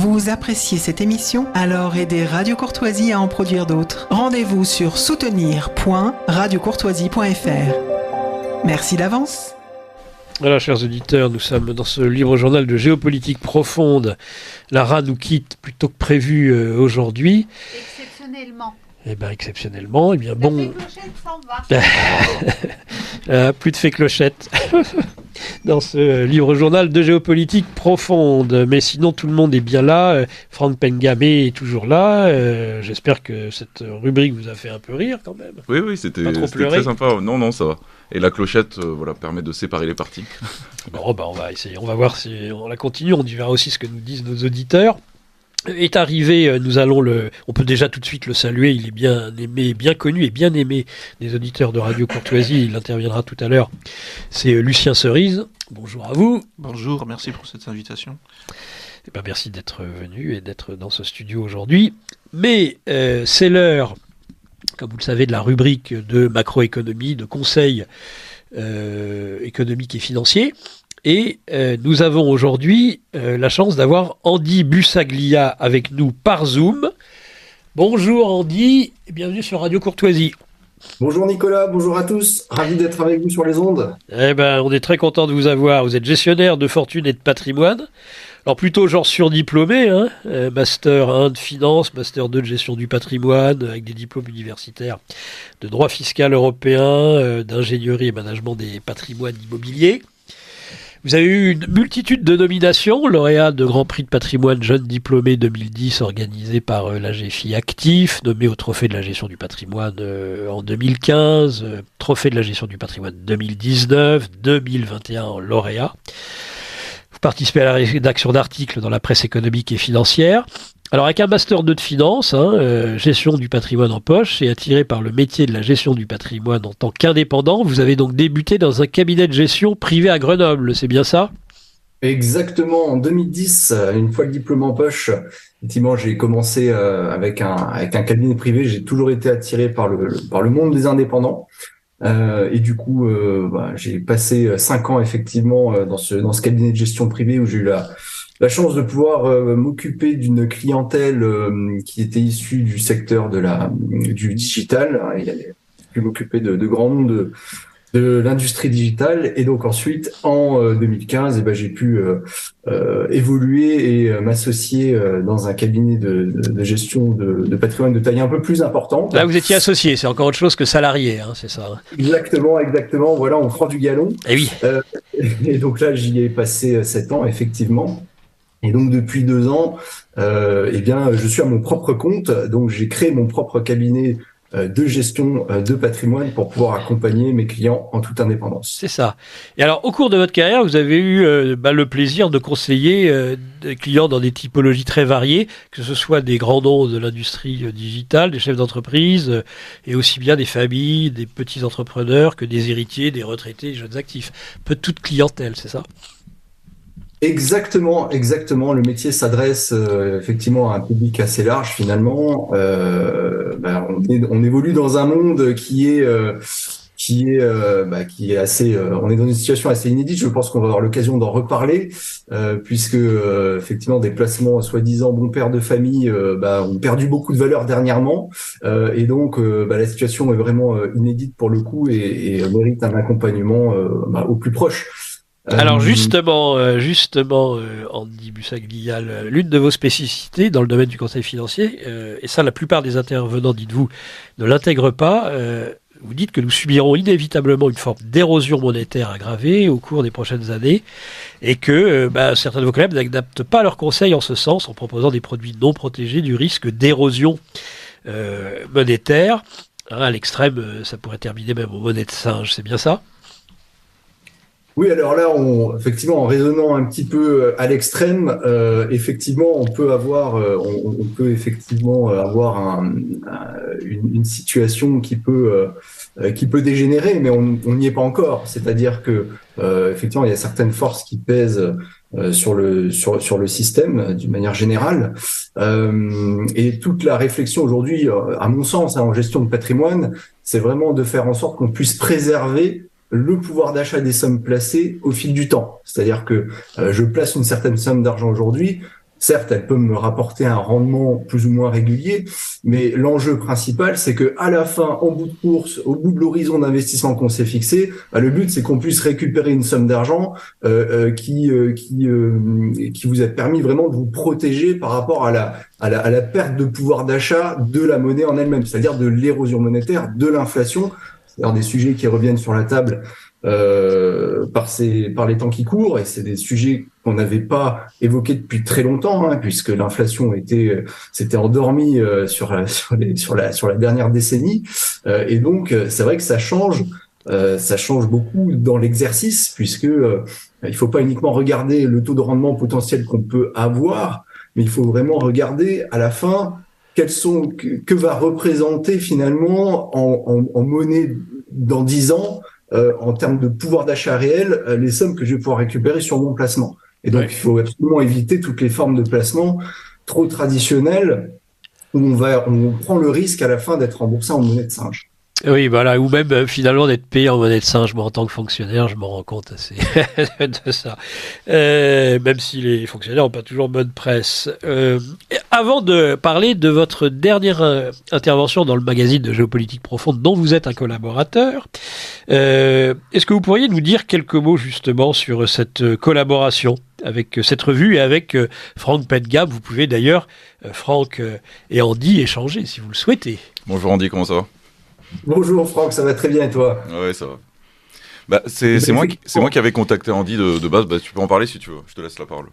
Vous appréciez cette émission Alors aidez Radio Courtoisie à en produire d'autres. Rendez-vous sur soutenir.radiocourtoisie.fr. Merci d'avance. Voilà, chers auditeurs, nous sommes dans ce livre journal de géopolitique profonde. Lara nous quitte plutôt que prévu euh, aujourd'hui. Exceptionnellement. Eh bien, exceptionnellement, eh bien, bon. La clochette s'en va. Euh, plus de fée clochette dans ce livre journal de géopolitique profonde. Mais sinon, tout le monde est bien là. Euh, Franck Pengamé est toujours là. Euh, j'espère que cette rubrique vous a fait un peu rire quand même. Oui, oui, c'était très sympa. Non, non, ça va. Et la clochette, voilà, permet de séparer les parties. bon, bah, on va essayer. On va voir si on la continue. On verra aussi ce que nous disent nos auditeurs est arrivé, euh, nous allons le, on peut déjà tout de suite le saluer, il est bien aimé, bien connu et bien aimé des auditeurs de Radio Courtoisie, il interviendra tout à l'heure. C'est euh, Lucien Cerise. Bonjour à vous. Bonjour, merci pour cette invitation. Eh ben, merci d'être venu et d'être dans ce studio aujourd'hui. Mais euh, c'est l'heure, comme vous le savez, de la rubrique de macroéconomie, de conseils économiques et financiers. Et euh, nous avons aujourd'hui euh, la chance d'avoir Andy Bussaglia avec nous par Zoom. Bonjour Andy et bienvenue sur Radio Courtoisie. Bonjour Nicolas, bonjour à tous. Ravi d'être avec vous sur les ondes. Eh ben, on est très content de vous avoir. Vous êtes gestionnaire de fortune et de patrimoine. Alors plutôt genre surdiplômé, hein euh, master 1 de finance, master 2 de gestion du patrimoine, avec des diplômes universitaires de droit fiscal européen, d'ingénierie et management des patrimoines immobiliers. Vous avez eu une multitude de nominations, lauréat de Grand Prix de patrimoine jeune diplômé 2010 organisé par euh, l'AGFI Actif, nommé au Trophée de la gestion du patrimoine euh, en 2015, euh, Trophée de la gestion du patrimoine 2019, 2021 lauréat. Vous participez à la rédaction d'articles dans la presse économique et financière. Alors avec un master 2 de finance, hein, euh, gestion du patrimoine en poche, et attiré par le métier de la gestion du patrimoine en tant qu'indépendant, vous avez donc débuté dans un cabinet de gestion privé à Grenoble, c'est bien ça? Exactement, en 2010, une fois le diplôme en poche, effectivement, j'ai commencé euh, avec un avec un cabinet privé. J'ai toujours été attiré par le, par le monde des indépendants. Euh, et du coup, bah, j'ai passé cinq ans effectivement dans ce dans ce cabinet de gestion privé où j'ai eu la la chance de pouvoir euh, m'occuper d'une clientèle euh, qui était issue du secteur de la du digital. Il a pu m'occuper de, de grands noms de, de l'industrie digitale et donc ensuite en 2015 euh, eh ben, j'ai pu évoluer et m'associer dans un cabinet de, de gestion de, patrimoine de taille un peu plus importante. Là vous étiez associé, c'est encore autre chose que salarié, hein, c'est ça. Exactement, exactement. Voilà, on prend du galon. Et eh oui. et donc là j'y ai passé sept ans effectivement. Et donc depuis deux ans, euh, eh bien, je suis à mon propre compte. Donc j'ai créé mon propre cabinet euh, de gestion euh, de patrimoine pour pouvoir accompagner mes clients en toute indépendance. C'est ça. Et alors, au cours de votre carrière, vous avez eu euh, bah, le plaisir de conseiller des clients dans des typologies très variées, que ce soit des grands noms de l'industrie digitale, des chefs d'entreprise, et aussi bien des familles, des petits entrepreneurs, que des héritiers, des retraités, des jeunes actifs. Peu de toute clientèle, c'est ça? Exactement, exactement. Le métier s'adresse euh, effectivement à un public assez large finalement. Euh, ben, on, évolue dans un monde qui est euh, qui est bah, qui est assez. on est dans une situation assez inédite. Je pense qu'on va avoir l'occasion d'en reparler puisque effectivement des placements soi-disant bon père de famille bah, ont perdu beaucoup de valeur dernièrement et donc bah, la situation est vraiment inédite pour le coup et, et mérite un accompagnement au plus proche. Alors euh, justement, euh, justement, euh, Andy Bussaglia, l'une de vos spécificités dans le domaine du conseil financier, et ça la plupart des intervenants, dites-vous, ne l'intègrent pas, vous dites que nous subirons inévitablement une forme d'érosion monétaire aggravée au cours des prochaines années et que bah, certains de vos collègues n'adaptent pas leurs conseils en ce sens en proposant des produits non protégés du risque d'érosion monétaire. Hein, à l'extrême, ça pourrait terminer même aux monnaies de singe, c'est bien ça? Oui, alors là, on, effectivement, en raisonnant un petit peu euh, à l'extrême, euh, effectivement, on peut avoir, euh, on, peut effectivement avoir un, une, une, situation qui peut qui peut dégénérer, mais on n'y est pas encore. C'est-à-dire que effectivement, il y a certaines forces qui pèsent sur le sur sur le système d'une manière générale, et toute la réflexion aujourd'hui, à mon sens, hein, en gestion de patrimoine, c'est vraiment de faire en sorte qu'on puisse préserver le pouvoir d'achat des sommes placées au fil du temps. C'est-à-dire que euh, je place une certaine somme d'argent aujourd'hui, certes, elle peut me rapporter un rendement plus ou moins régulier, mais l'enjeu principal, c'est que à la fin, en bout de course, au bout de l'horizon d'investissement qu'on s'est fixé, bah, le but, c'est qu'on puisse récupérer une somme d'argent euh, euh, qui qui qui vous a permis vraiment de vous protéger par rapport à la à la, à la perte de pouvoir d'achat de la monnaie en elle-même, c'est-à-dire de l'érosion monétaire, de l'inflation d'ailleurs des sujets qui reviennent sur la table euh, par, ces, par les temps qui courent, et c'est des sujets qu'on n'avait pas évoqués depuis très longtemps, hein, puisque l'inflation était s'était endormie euh, sur, sur, les, sur, la, sur la dernière décennie, euh, et donc c'est vrai que ça change. Euh, ça change beaucoup dans l'exercice puisque il faut pas uniquement regarder le taux de rendement potentiel qu'on peut avoir, mais il faut vraiment regarder à la fin sont, que, va représenter finalement en, monnaie dans 10 ans, euh, en termes de pouvoir d'achat réel, euh, les sommes que je vais pouvoir récupérer sur mon placement. Et donc, il faut absolument éviter toutes les formes de placement trop traditionnelles où on va, on prend le risque à la fin d'être remboursé en monnaie de singe. Oui, voilà, ou même euh, finalement d'être payé en monnaie de singe. Moi, en tant que fonctionnaire, je m'en rends compte assez de ça. Euh, même si les fonctionnaires n'ont pas toujours bonne presse. Euh, avant de parler de votre dernière intervention dans le magazine de géopolitique profonde, dont vous êtes un collaborateur, est-ce que vous pourriez nous dire quelques mots justement sur cette collaboration avec cette revue et avec Franck Pedgab Vous pouvez d'ailleurs, Franck et Andy, échanger si vous le souhaitez. Bonjour Andy, comment ça va? Bonjour Franck, ça va très bien et toi Ouais, ça va. Bah, c'est moi, qui, moi qui avais contacté Andy de, base, bah, tu peux en parler si tu veux, je te laisse la parole.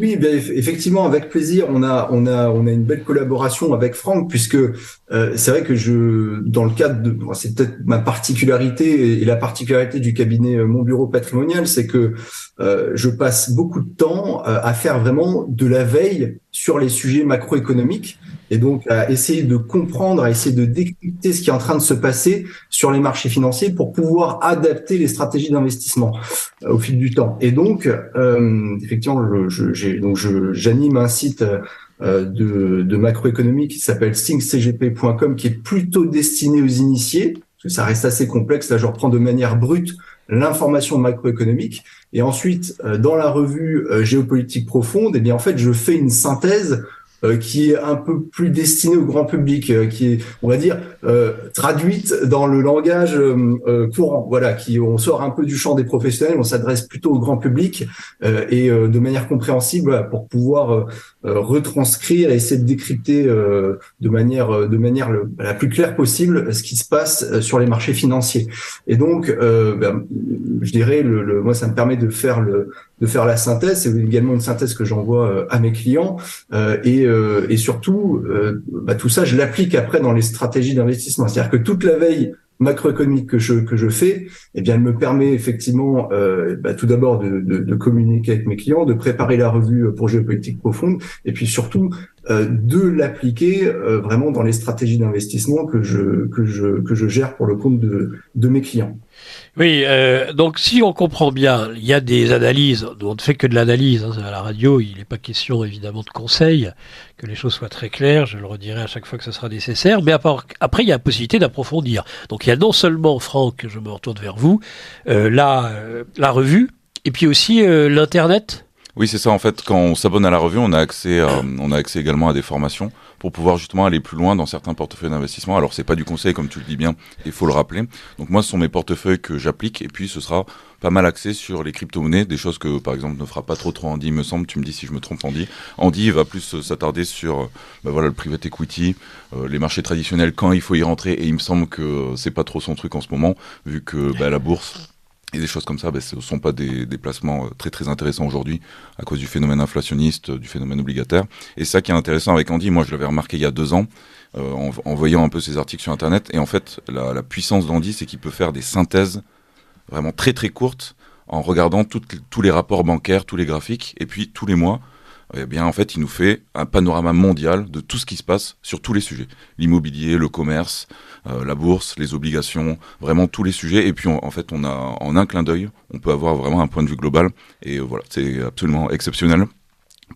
Oui, ben, effectivement, avec plaisir. On a, on a, on a une belle collaboration avec Franck, puisque euh, c'est vrai que je, dans le cadre de, c'est peut-être ma particularité et la particularité du cabinet euh, Mon Bureau Patrimonial, c'est que euh, je passe beaucoup de temps à faire vraiment de la veille sur les sujets macroéconomiques et donc à essayer de comprendre, à essayer de décrypter ce qui est en train de se passer sur les marchés financiers pour pouvoir adapter les stratégies d'investissement euh, au fil du temps. Et donc, euh, effectivement, j'anime un site euh, de, de macroéconomie qui s'appelle thinkcgp.com qui est plutôt destiné aux initiés, parce que ça reste assez complexe. Là, je reprends de manière brute l'information macroéconomique. Et ensuite, dans la revue Géopolitique profonde, eh bien, en fait, je fais une synthèse euh, qui est un peu plus destinée au grand public, euh, qui est, on va dire, euh, traduite dans le langage courant. Voilà, qui on sort un peu du champ des professionnels, on s'adresse plutôt au grand public et de manière compréhensible pour pouvoir retranscrire et essayer de décrypter de manière de manière la plus claire possible ce qui se passe sur les marchés financiers. Et donc, ben, je dirais, le, le, moi, ça me permet de faire le de faire la synthèse. C'est également une synthèse que j'envoie euh, à mes clients. Euh, et, euh, et, surtout, bah, tout ça, je l'applique après dans les stratégies d'investissement. C'est-à-dire que toute la veille macroéconomique que je que je fais, eh bien, elle me permet effectivement, bah, tout d'abord de, communiquer avec mes clients, de préparer la revue pour géopolitique profonde, et puis surtout de l'appliquer vraiment dans les stratégies d'investissement que je que je que je gère pour le compte de de mes clients. Oui, euh, donc si on comprend bien, il y a des analyses, on ne fait que de l'analyse, hein, à la radio, il n'est pas question évidemment de conseils, que les choses soient très claires, je le redirai à chaque fois que ce sera nécessaire, mais après il y a la possibilité d'approfondir. Donc il y a non seulement, Franck, je me retourne vers vous, euh, la, euh, la revue, et puis aussi euh, l'Internet Oui, c'est ça. En fait, quand on s'abonne à la revue, on a accès, on a accès également à des formations pour pouvoir justement aller plus loin dans certains portefeuilles d'investissement. Alors, c'est pas du conseil, comme tu le dis bien, il faut le rappeler. Donc, moi, ce sont mes portefeuilles que j'applique et puis ce sera pas mal axé sur les crypto-monnaies, des choses que, par exemple, ne fera pas trop trop Andy, me semble. Tu me dis si je me trompe, Andy. Andy va plus s'attarder sur, bah, voilà, le private equity, euh, les marchés traditionnels, quand il faut y rentrer. Et il me semble que c'est pas trop son truc en ce moment, vu que bah, la bourse et des choses comme ça, ben, ce ne sont pas des, des, placements euh, très très intéressants aujourd'hui à cause du phénomène inflationniste, du phénomène obligataire. Et ça qui est intéressant avec Andy, moi je l'avais remarqué il y a deux ans, euh, en, en, voyant un peu ses articles sur Internet. Et en fait, la, la puissance d'Andy, c'est qu'il peut faire des synthèses vraiment très très courtes en regardant tous les rapports bancaires, tous les graphiques, et puis tous les mois, eh bien en fait il nous fait un panorama mondial de tout ce qui se passe sur tous les sujets l'immobilier le commerce euh, la bourse les obligations vraiment tous les sujets. Et puis en fait on a en un clin d'œil on peut avoir vraiment un point de vue global. Et euh, voilà c'est absolument exceptionnel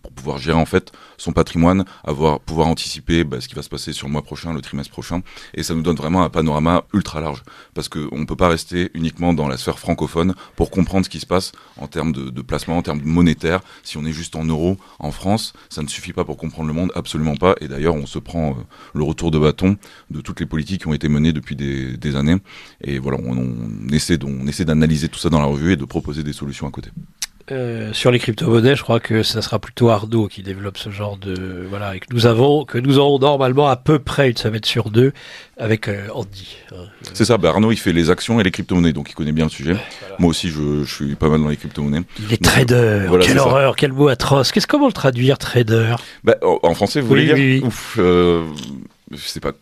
pour pouvoir gérer en fait son patrimoine, avoir pouvoir anticiper bah, ce qui va se passer sur le mois prochain, le trimestre prochain, et ça nous donne vraiment un panorama ultra large parce qu'on ne peut pas rester uniquement dans la sphère francophone pour comprendre ce qui se passe en termes de, de placement, en termes monétaires. Si on est juste en euros en France, ça ne suffit pas pour comprendre le monde, absolument pas. Et d'ailleurs, on se prend euh, le retour de bâton de toutes les politiques qui ont été menées depuis des, des années. Et voilà, on, on essaie d'analyser tout ça dans la revue et de proposer des solutions à côté. Euh, sur les crypto-monnaies, je crois que ça sera plutôt Ardo qui développe ce genre de voilà et que nous avons que nous aurons normalement à peu près une semaine sur deux avec euh, Andy. Hein. C'est ça, bah Arnaud il fait les actions et les crypto-monnaies donc il connaît bien le sujet. Moi aussi je, je, suis pas mal dans les crypto-monnaies. Il est trader. Voilà, Quelle horreur, quel mot atroce. Qu'est-ce comment le traduire trader? Bah, en, français vous voulez dire Ouf, euh, je sais pas,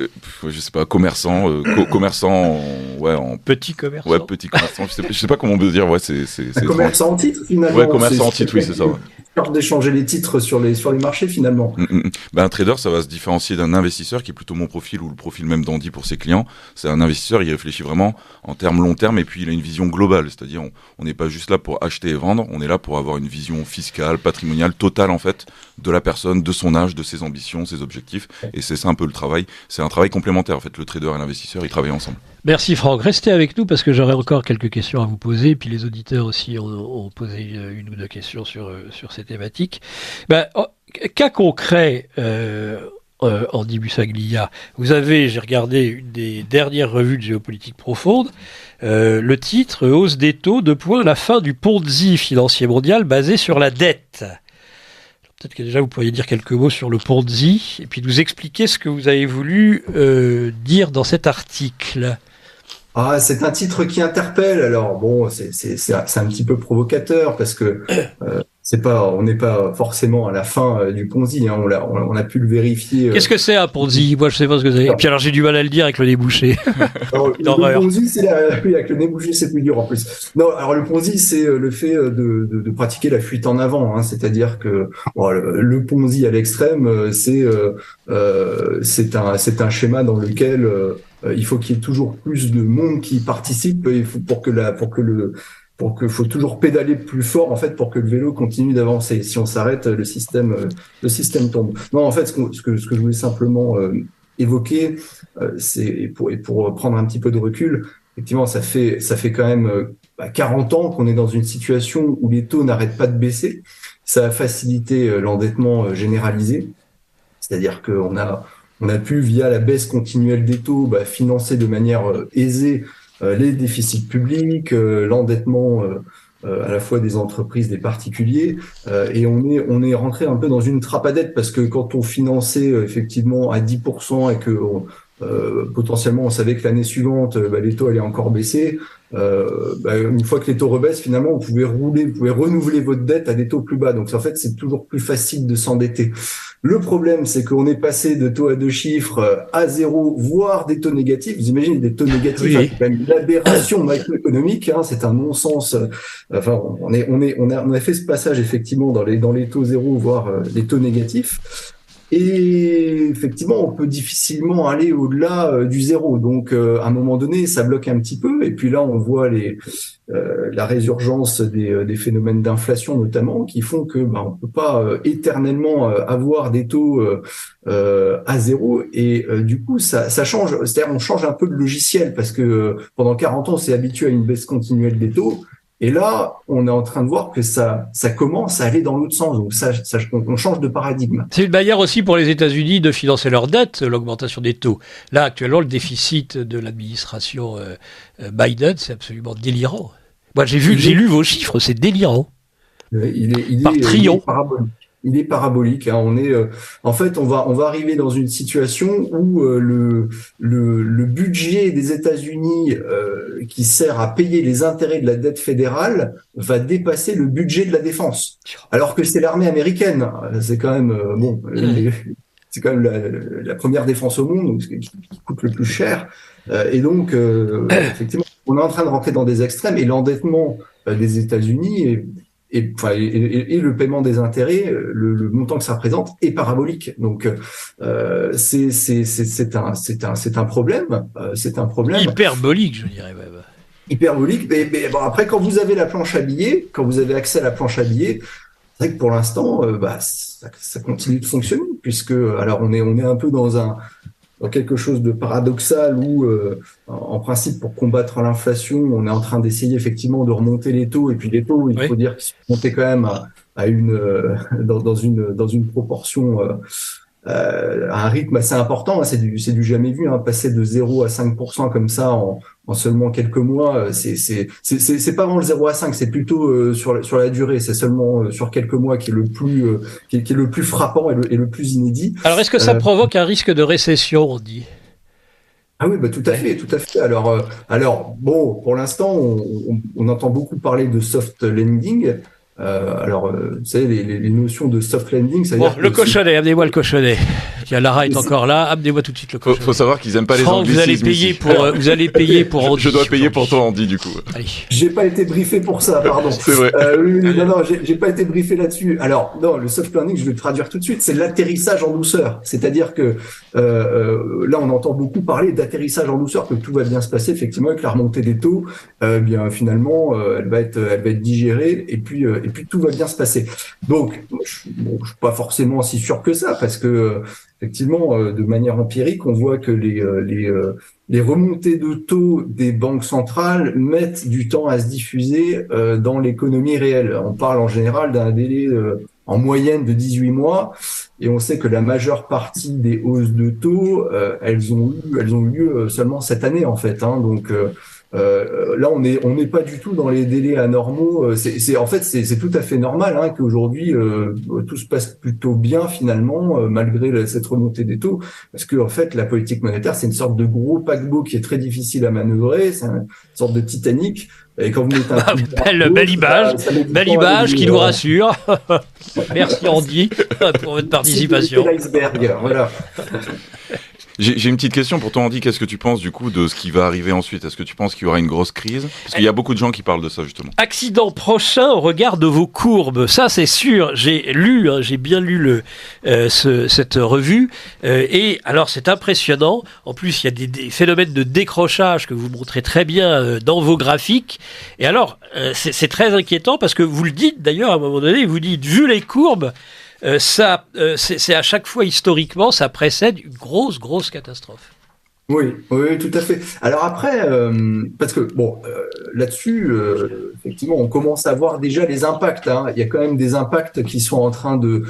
euh, je sais pas, commerçant, euh, commerçant, ouais, en petit commerçant. Ouais, petit commerçant. Je sais, sais pas comment on peut dire. Ouais, c'est, c'est, commerçant en titre finalement. Ouais, commerçant en titre, oui, c'est ça. Ouais d'échanger les titres sur les, sur les marchés finalement. Mm, mm, mm. Ben, un trader, ça va se différencier d'un investisseur qui est plutôt mon profil ou le profil même d'Andy pour ses clients. C'est un investisseur, il réfléchit vraiment en termes long terme et puis il a une vision globale. C'est-à-dire, on n'est pas juste là pour acheter et vendre, on est là pour avoir une vision fiscale, patrimoniale, totale en fait, de la personne, de son âge, de ses ambitions, ses objectifs. Et c'est ça un peu le travail. C'est un travail complémentaire en fait. Le trader et l'investisseur, ils travaillent ensemble. Merci Franck. Restez avec nous parce que j'aurai encore quelques questions à vous poser. Puis les auditeurs aussi ont, posé une ou deux questions sur, sur ces thématiques. Ben, oh, cas concret, euh, euh, Andy Bussaglia, vous avez, j'ai regardé une des dernières revues de géopolitique profonde, euh, le titre Hausse des taux, de point, la fin du Ponzi financier mondial basé sur la dette. Peut-être que déjà vous pourriez dire quelques mots sur le Ponzi et puis nous expliquer ce que vous avez voulu euh, dire dans cet article. Ah, c'est un titre qui interpelle. Alors bon, c'est un petit peu provocateur parce que euh, c'est pas, on n'est pas forcément à la fin euh, du Ponzi. Hein, on, a, on, a pu le vérifier. Euh. Qu'est-ce que c'est un Ponzi? Moi, je sais pas ce que c'est. Et puis alors, j'ai du mal à le dire avec le nez bouché. le Ponzi, c'est oui, avec le nez bouché, c'est plus dur en plus. Non, alors le Ponzi, c'est le fait de, de, de, pratiquer la fuite en avant. Hein, C'est-à-dire que bon, le, Ponzi à l'extrême, c'est euh, c'est un c'est un schéma dans lequel il faut qu'il y ait toujours plus de monde qui participe. Il faut pour que la pour que le pour que faut toujours pédaler plus fort en fait pour que le vélo continue d'avancer. Si on s'arrête, le système euh, le système tombe. Non, en fait, ce que ce que, je voulais simplement euh, évoquer, euh, c'est pour et pour prendre un petit peu de recul. Effectivement, ça fait ça fait quand même 40 bah, ans qu'on est dans une situation où les taux n'arrêtent pas de baisser. Ça a facilité l'endettement généralisé, c'est-à-dire qu'on a on a pu via la baisse continuelle des taux bah, financer de manière aisée euh, les déficits publics, euh, l'endettement euh, à la fois des entreprises, des particuliers, et on est on est rentré un peu dans une trappe à dette parce que quand on finançait effectivement à 10% et que potentiellement on savait que l'année suivante bah, les taux allaient encore baisser, euh, bah, une fois que les taux rebaissent, finalement, vous pouvez rouler, vous pouvez renouveler votre dette à des taux plus bas. Donc, en fait, c'est toujours plus facile de s'endetter. Le problème, c'est qu'on est passé de taux à deux chiffres euh, à zéro, voire des taux négatifs. Vous imaginez des taux négatifs, oui. c'est une aberration macroéconomique. Hein, c'est un non-sens. Euh, enfin, on est, on est, on a, on a fait ce passage effectivement dans les dans les taux zéro, voire les taux négatifs. Et effectivement, on peut difficilement aller au-delà euh, du zéro. Donc, euh, à un moment donné, ça bloque un petit peu. Et puis là, on voit les, euh, la résurgence des, des phénomènes d'inflation, notamment, qui font que ben, on peut pas éternellement avoir des taux à zéro. Et du coup, ça, ça change. C'est-à-dire, on change un peu de logiciel parce que pendant 40 ans, on s'est habitué à une baisse continuelle des taux. Et là, on est en train de voir que ça, ça commence à aller dans l'autre sens. Donc, ça, ça on, change de paradigme. C'est une manière aussi pour les États-Unis de financer leur dette, l'augmentation des taux. Là, actuellement, le déficit de l'administration euh, euh, Biden, c'est absolument délirant. Moi, j'ai vu, j'ai lu vos chiffres, c'est délirant. Il est, il Par est, il est parabolique. Hein. On est, euh, en fait, on va, on va arriver dans une situation où euh, le, le, le, budget des États-Unis euh, qui sert à payer les intérêts de la dette fédérale va dépasser le budget de la défense. Alors que c'est l'armée américaine. C'est quand même bon. C'est quand même la, la, première défense au monde, qui, qui coûte le plus cher. et donc, effectivement, on est en train de rentrer dans des extrêmes. Et l'endettement des États-Unis est et, enfin, et, le paiement des intérêts, euh, le, montant que ça représente est parabolique. Donc euh, c'est c'est un c'est un c'est un problème. Euh, c'est un problème hyperbolique, je dirais. Hyperbolique. Mais, mais, bon après quand vous avez la planche à billets, quand vous avez accès à la planche à billets, c'est vrai que pour l'instant, euh, bah, ça, ça, continue de fonctionner puisque alors on est on est un peu dans un dans quelque chose de paradoxal où, euh, en principe, pour combattre l'inflation, on est en train d'essayer effectivement de remonter les taux. Et puis les taux, il faut dire qu'ils sont montés quand même à, une euh, dans, dans, une dans une proportion euh, euh, à un rythme assez important. Hein, c'est du, c'est du jamais vu. Hein, passer de 0 à 5% comme ça en, en seulement quelques mois, euh, c'est, c'est, c'est, c'est pas vraiment le 0 à 5, c'est plutôt euh, sur, la, sur la durée. C'est seulement sur quelques mois qui est le plus, qui, est, le plus frappant et le, et le plus inédit. Alors, est-ce que ça provoque un risque de récession, on dit? Ah oui, bah tout à fait, tout à fait. Alors, alors bon, pour l'instant, on, on, on, entend beaucoup parler de soft landing. Euh, alors, euh, vous savez, les, les, notions de soft landing, ça bon, le cochonnet, amenez-moi le cochonnet. Tiens, Lara est encore là, amenez-moi tout de suite le cochonnet. Faut, faut savoir qu'ils aiment pas les anglicismes. Vous allez payer pour, euh, vous allez payer pour Andy. Je, dois payer pour toi, Andy, du coup. J'ai pas été briefé pour ça, pardon. C'est vrai. Euh, oui, non, non, j'ai pas été briefé là-dessus. Alors, non, le soft landing, je vais le traduire tout de suite, c'est l'atterrissage en douceur. C'est-à-dire que euh, là, on entend beaucoup parler d'atterrissage en douceur, que tout va bien se passer, effectivement, avec la remontée des taux. bien, finalement, elle va être, elle va être digérée, et puis, et puis tout va bien se passer donc, je, ne suis pas forcément si sûr que ça, parce que euh, effectivement, euh, de manière empirique, on voit que les, euh, les, les remontées de taux des banques centrales mettent du temps à se diffuser dans l'économie réelle. On parle en général d'un délai en moyenne de 18 mois, et on sait que la majeure partie des hausses de taux, elles ont eu, elles ont eu lieu seulement cette année en fait. Hein, donc euh, là, on n'est on n'est pas du tout dans les délais anormaux. Euh, c'est en fait c'est tout à fait normal hein, qu'aujourd'hui euh, tout se passe plutôt bien finalement euh, malgré cette remontée des taux, parce que en fait la politique monétaire c'est une sorte de gros paquebot qui est très difficile à manœuvrer, c'est une sorte de Titanic. Et quand vous mettez un ah, image, belle image qui nous rassure. Merci Andy pour votre participation. Voilà. J'ai une petite question pour toi, Andy. Qu'est-ce que tu penses du coup de ce qui va arriver ensuite? Est-ce que tu penses qu'il y aura une grosse crise? Parce qu'il y a beaucoup de gens qui parlent de ça justement. Accident prochain au regard de vos courbes. Ça, c'est sûr. J'ai lu, hein, j'ai bien lu le, euh, ce, cette revue. Euh, et alors, c'est impressionnant. En plus, il y a des, des, phénomènes de décrochage que vous montrez très bien euh, dans vos graphiques. Et alors, euh, c'est très inquiétant parce que vous le dites d'ailleurs à un moment donné. Vous dites, vu les courbes. Euh, ça, euh, c'est à chaque fois historiquement, ça précède une grosse, grosse catastrophe. Oui, oui, tout à fait. Alors après, euh, parce que bon, là-dessus, effectivement, on commence à voir déjà les impacts. Hein. Il y a quand même des impacts qui sont en train de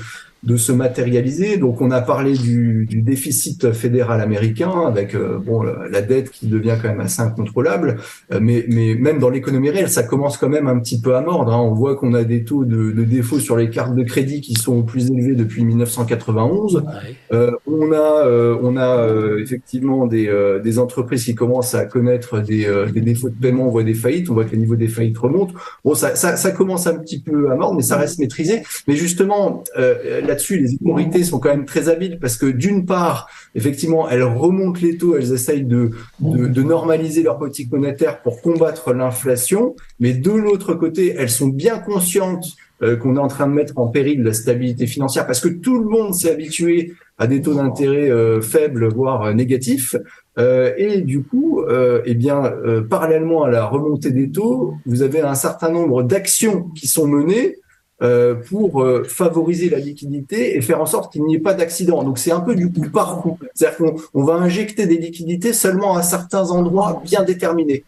de se matérialiser. Donc on a parlé du, du déficit fédéral américain avec euh, bon la dette qui devient quand même assez incontrôlable, euh, mais, mais même dans l'économie réelle, ça commence quand même un petit peu à mordre. Hein. On voit qu'on a des taux de, de, défaut sur les cartes de crédit qui sont plus élevés depuis 1991. Euh, on a on a effectivement des, des entreprises qui commencent à connaître des, des défauts de paiement, on voit des faillites, on voit que les niveaux des faillites remontent. Bon, ça, ça, ça commence un petit peu à mordre, mais ça reste maîtrisé. Mais justement, la là-dessus, les autorités sont quand même très habiles parce que d'une part, effectivement, elles remontent les taux, elles essayent de, normaliser leur politique monétaire pour combattre l'inflation, mais de l'autre côté, elles sont bien conscientes euh, qu'on est en train de mettre en péril la stabilité financière parce que tout le monde s'est habitué à des taux d'intérêt euh, faibles, voire euh, négatifs. et du coup, eh bien, parallèlement à la remontée des taux, vous avez un certain nombre d'actions qui sont menées euh, pour euh, favoriser la liquidité et faire en sorte qu'il n'y ait pas d'accident. Donc c'est un peu du coup par coup. C'est-à-dire qu'on on va injecter des liquidités seulement à certains endroits bien déterminés.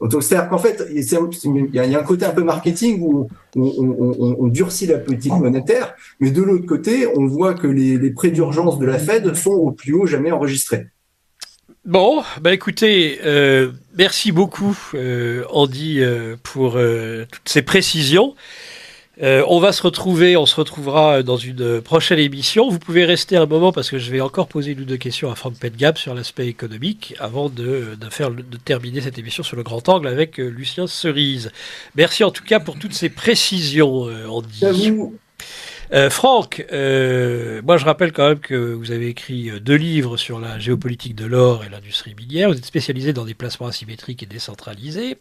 C'est-à-dire qu'en fait, il y, a un côté un peu marketing où on, durcit la politique monétaire, mais de l'autre côté, on voit que les, prêts d'urgence de la Fed sont au plus haut jamais enregistrés. Bon, bah écoutez, euh, merci beaucoup Andy pour toutes ces précisions. Euh, on va se retrouver, on se retrouvera dans une prochaine émission. Vous pouvez rester un moment parce que je vais encore poser une ou deux questions à Franck Petgap sur l'aspect économique avant de terminer cette émission sur le grand angle avec euh, Lucien Cerise. Merci en tout cas pour toutes ces précisions, euh, Andy. Euh, Franck, euh, moi je rappelle quand même que vous avez écrit euh, deux livres sur la géopolitique de l'or et l'industrie minière. Vous êtes spécialisé dans des placements asymétriques et décentralisés.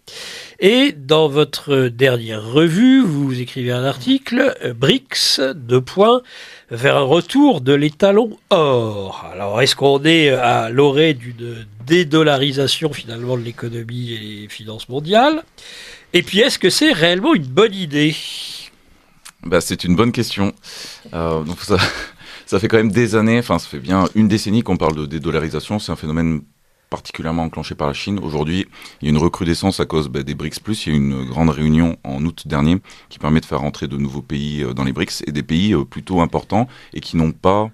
Et dans votre dernière revue, vous écrivez un article, BRICS, deux points, vers un retour de l'étalon or. Alors est-ce qu'on est à l'orée d'une dédollarisation finalement de l'économie et des finances mondiales? Et puis est-ce que c'est réellement une bonne idée? Bah, C'est une bonne question. Euh, donc ça, ça, fait quand même des années, enfin ça fait bien une décennie qu'on parle de dédollarisation. C'est un phénomène particulièrement enclenché par la Chine. Aujourd'hui, il y a une recrudescence à cause bah, des BRICS+. Il y a une grande réunion en août dernier qui permet de faire entrer de nouveaux pays euh, dans les BRICS et des pays euh, plutôt importants et qui n'ont pas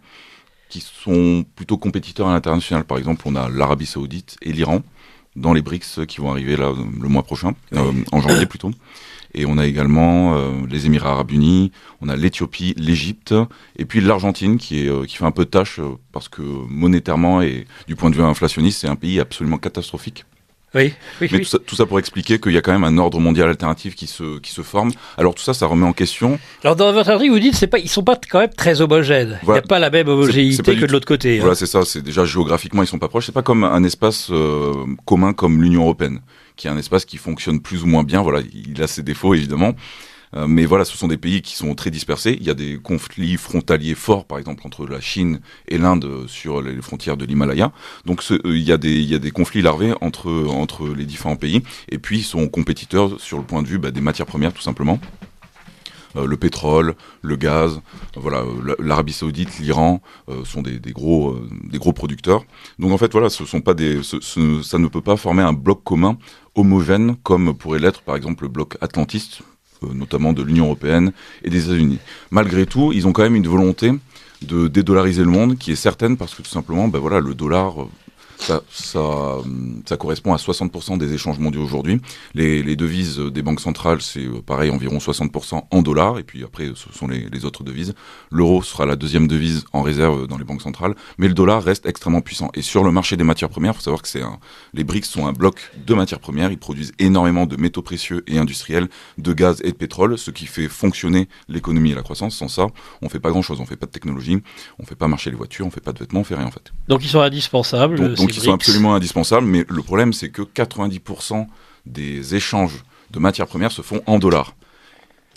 qui sont plutôt compétiteurs à l'international. Par exemple, on a l'Arabie Saoudite et l'Iran dans les BRICS qui vont arriver là le mois prochain, en janvier plutôt. Et on a également euh, les Émirats arabes unis, on a l'Éthiopie, l'Égypte, et puis l'Argentine qui, est, euh, qui fait un peu de tâche euh, parce que monétairement et du point de vue inflationniste, c'est un pays absolument catastrophique. Oui, oui, Mais Tout, ça, pour expliquer qu'il y a quand même un ordre mondial alternatif qui se, qui se forme. Alors tout ça, ça remet en question. Alors dans votre article, vous dites c'est pas, ils sont pas quand même très homogènes. Il n'y a pas la même homogénéité que de l'autre côté. Hein. Voilà, c'est ça. C'est déjà géographiquement, ils sont pas proches. C'est pas comme un espace commun comme l'Union européenne qui est un espace qui fonctionne plus ou moins bien. Voilà, il a ses défauts évidemment. Euh, mais voilà, ce sont des pays qui sont très dispersés. Il y a des conflits frontaliers forts, par exemple, entre la Chine et l'Inde sur les frontières de l'Himalaya. Donc euh, il, y a des, conflits larvés entre, entre les différents pays. Et puis ils sont compétiteurs sur le point de vue bah, des matières premières, tout simplement. Euh, le pétrole, le gaz, voilà, euh, l'Arabie Saoudite, l'Iran euh, sont des, gros, des gros producteurs. Donc en fait, voilà, ce sont pas des, ça ne peut pas former un bloc commun homogène comme pourrait l'être par exemple le bloc atlantiste, notamment de l'Union européenne et des États-Unis. Malgré tout, ils ont quand même une volonté de dédollariser le monde qui est certaine parce que tout simplement, ben voilà, le dollar ça, ça, correspond à 60% des échanges mondiaux aujourd'hui. Les, devises des banques centrales, c'est euh, pareil, environ 60% en dollars, et puis après, ce sont les, autres devises. L'euro sera la deuxième devise en réserve dans les banques centrales, mais le dollar reste extrêmement puissant. Et sur le marché des matières premières, il faut savoir que c'est un, les BRICS sont un bloc de matières premières, ils produisent énormément de métaux précieux et industriels, de gaz et de pétrole, ce qui fait fonctionner l'économie et la croissance. Sans ça, on fait pas grand-chose, on fait pas de technologie, on fait pas marcher les voitures, on fait pas de vêtements, on fait rien en fait. Donc ils sont indispensables qui sont absolument indispensables, mais le problème c'est que 90% des échanges de matières premières se font en dollars.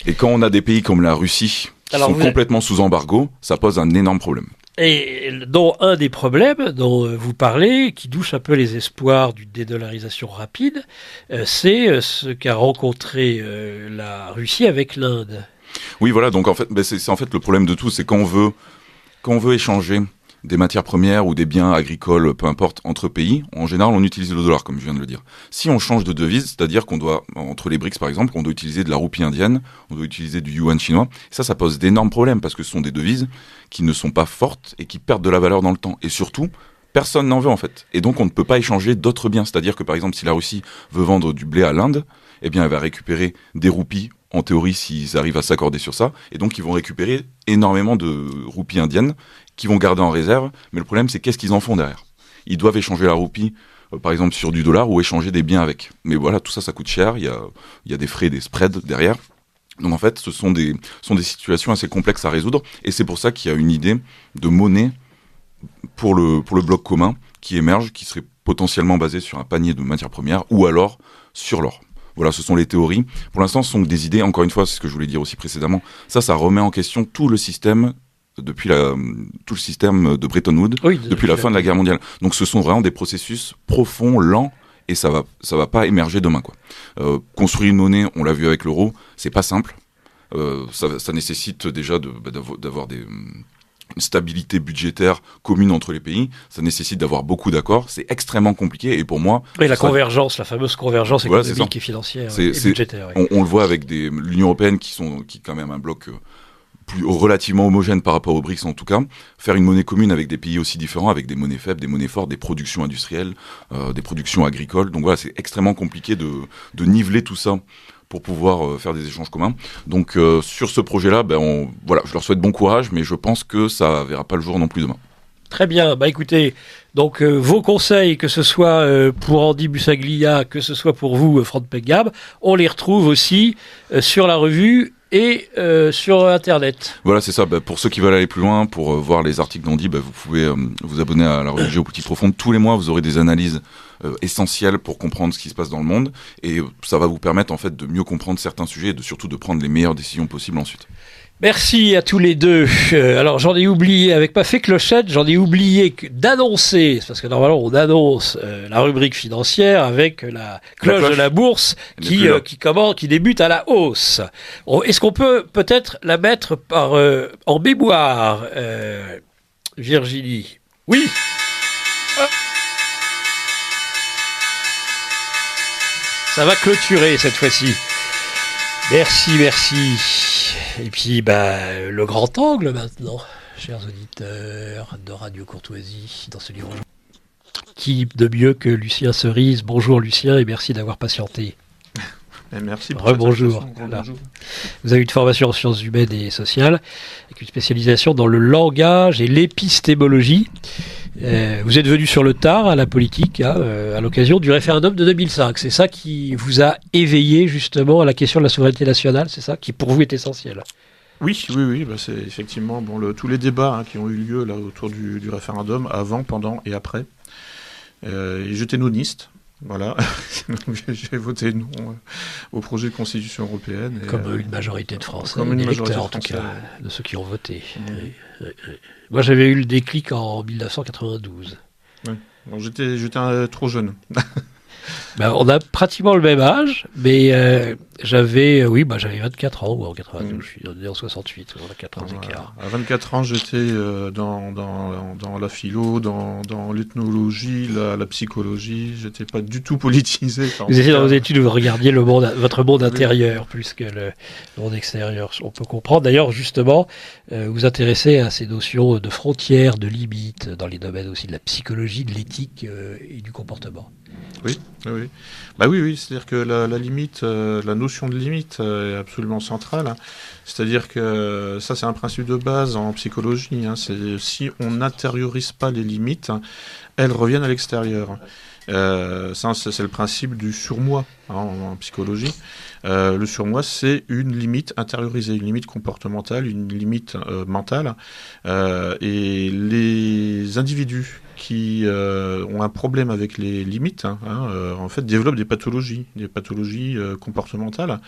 Et quand on a des pays comme la Russie qui sont complètement sous embargo, ça pose un énorme problème. Et dont un des problèmes dont vous parlez, qui douche un peu les espoirs d'une dédollarisation rapide, euh, c'est euh, ce qu'a rencontré euh, la Russie avec l'Inde. Oui, voilà. Donc en fait, ben, c'est en fait le problème de tout, c'est quand on veut quand on veut échanger des matières premières ou des biens agricoles, peu importe, entre pays, en général, on utilise le dollar, comme je viens de le dire. Si on change de devise, c'est-à-dire qu'on doit, entre les BRICS par exemple, on doit utiliser de la roupie indienne, on doit utiliser du yuan chinois, ça, ça pose d'énormes problèmes parce que ce sont des devises qui ne sont pas fortes et qui perdent de la valeur dans le temps. Et surtout, personne n'en veut en fait. Et donc, on ne peut pas échanger d'autres biens. C'est-à-dire que par exemple, si la Russie veut vendre du blé à l'Inde, eh bien, elle va récupérer des roupies en théorie, s'ils arrivent à s'accorder sur ça. Et donc, ils vont récupérer énormément de roupies indiennes qu'ils vont garder en réserve. Mais le problème, c'est qu'est-ce qu'ils en font derrière? Ils doivent échanger la roupie, euh, par exemple, sur du dollar ou échanger des biens avec. Mais voilà, tout ça, ça coûte cher. Il y a, y a des frais, des spreads derrière. Donc en fait, ce sont des, sont des situations assez complexes à résoudre. Et c'est pour ça qu'il y a une idée de monnaie pour le, pour le bloc commun qui émerge, qui serait potentiellement basée sur un panier de matières premières ou alors sur l'or. Voilà, ce sont les théories. Pour l'instant, ce sont des idées. Encore une fois, c'est ce que je voulais dire aussi précédemment. Ça, ça remet en question tout le système depuis la, tout le système de Bretton Woods depuis la fin de la guerre mondiale. Donc, ce sont vraiment des processus profonds, lents, et ça va, ça va pas émerger demain, quoi. Euh, construire une monnaie, on l'a vu avec l'euro, c'est pas simple. Euh, ça, ça, nécessite déjà bah, d'avoir des une stabilité budgétaire commune entre les pays, ça nécessite d'avoir beaucoup d'accords. C'est extrêmement compliqué et pour moi. Oui, la convergence, la fameuse convergence économique et financière et budgétaire. On, le voit avec l'Union européenne qui sont qui est quand même un bloc relativement homogène par rapport aux BRICS en tout cas, faire une monnaie commune avec des pays aussi différents, avec des monnaies faibles, des monnaies fortes, des productions industrielles, euh, des productions agricoles. Donc voilà, c'est extrêmement compliqué de, niveler tout ça pour pouvoir euh, faire des échanges communs. Donc euh, sur ce projet-là, ben je leur souhaite bon courage, mais je pense que ça verra pas le jour non plus demain. Très bien. Bah écoutez, donc vos conseils, que ce soit pour Andy Bussaglia, que ce soit pour vous, Franck Pegab, on les retrouve aussi sur la revue et euh, sur Internet. Voilà, c'est ça. Bah, pour ceux qui veulent aller plus loin, pour euh, voir les articles d'Andy, bah, vous pouvez euh, vous abonner à la revue Géopolitique Profonde. Tous les mois, vous aurez des analyses essentielles pour comprendre ce qui se passe dans le monde. Et ça va vous permettre en fait de mieux comprendre certains sujets et de, surtout de prendre les meilleures décisions possibles ensuite. Merci à tous les deux. Euh, alors j'en ai oublié, avec pas fait clochette, j'en ai oublié d'annoncer, parce que normalement on annonce euh, la rubrique financière avec la cloche, de la bourse qui, euh, qui, comment, qui débute à la hausse. Est-ce qu'on peut peut-être la mettre par, en mémoire, Virginie? Oui Ça va clôturer cette fois-ci. Merci, merci. Et puis, bah, le grand angle maintenant, chers auditeurs de Radio Courtoisie, dans ce livre. Qui de mieux que Lucien Cerise Bonjour Lucien et merci d'avoir patienté. merci pour Rebonjour. Vous avez une formation en sciences humaines et sociales, avec une spécialisation dans le langage et l'épistémologie. Euh, vous êtes venu sur le tard à la politique hein, euh, à l'occasion du référendum de 2005. C'est ça qui vous a éveillé justement à la question de la souveraineté nationale, c'est ça qui pour vous est essentiel? Oui, oui, oui, bah c'est effectivement bon, le, tous les débats hein, qui ont eu lieu là autour du, référendum, avant, pendant et après. Euh, et j'étais noniste, voilà, j'ai voté non au projet de constitution européenne. comme une majorité de Français, comme une majorité en tout cas, de ceux qui ont voté. Moi, j'avais eu le déclic en 1992. J'étais trop jeune. Ben, on a pratiquement le même âge, mais euh, j'avais, oui, bah, j'avais 24 ans, ou en 92, mm. je suis né en 68, on a 4 ans d'écart. À 24 ans, j'étais euh, dans, dans, dans, la philo, dans, dans l'ethnologie, la, psychologie, j'étais pas du tout politisé. Vous étiez dans vos études, vous regardiez le monde, votre monde intérieur plus que le monde extérieur, on peut comprendre. D'ailleurs, justement, euh, vous intéressez à ces notions de frontières, de limites, dans les domaines aussi de la psychologie, de l'éthique et du comportement. Oui, oui. Bah oui, oui, c'est-à-dire que la, limite, euh, la notion de limite euh, est absolument centrale. C'est-à-dire que ça, c'est un principe de base en psychologie. Hein. c'est si on n'intériorise pas les limites, elles reviennent à l'extérieur. Euh, ça, c'est le principe du surmoi hein, en, psychologie. le surmoi, c'est une limite intériorisée, une limite comportementale, une limite mentale. et les individus qui euh, ont un problème avec les limites, hein, hein, euh, en fait, développent des pathologies, des pathologies euh, comportementales.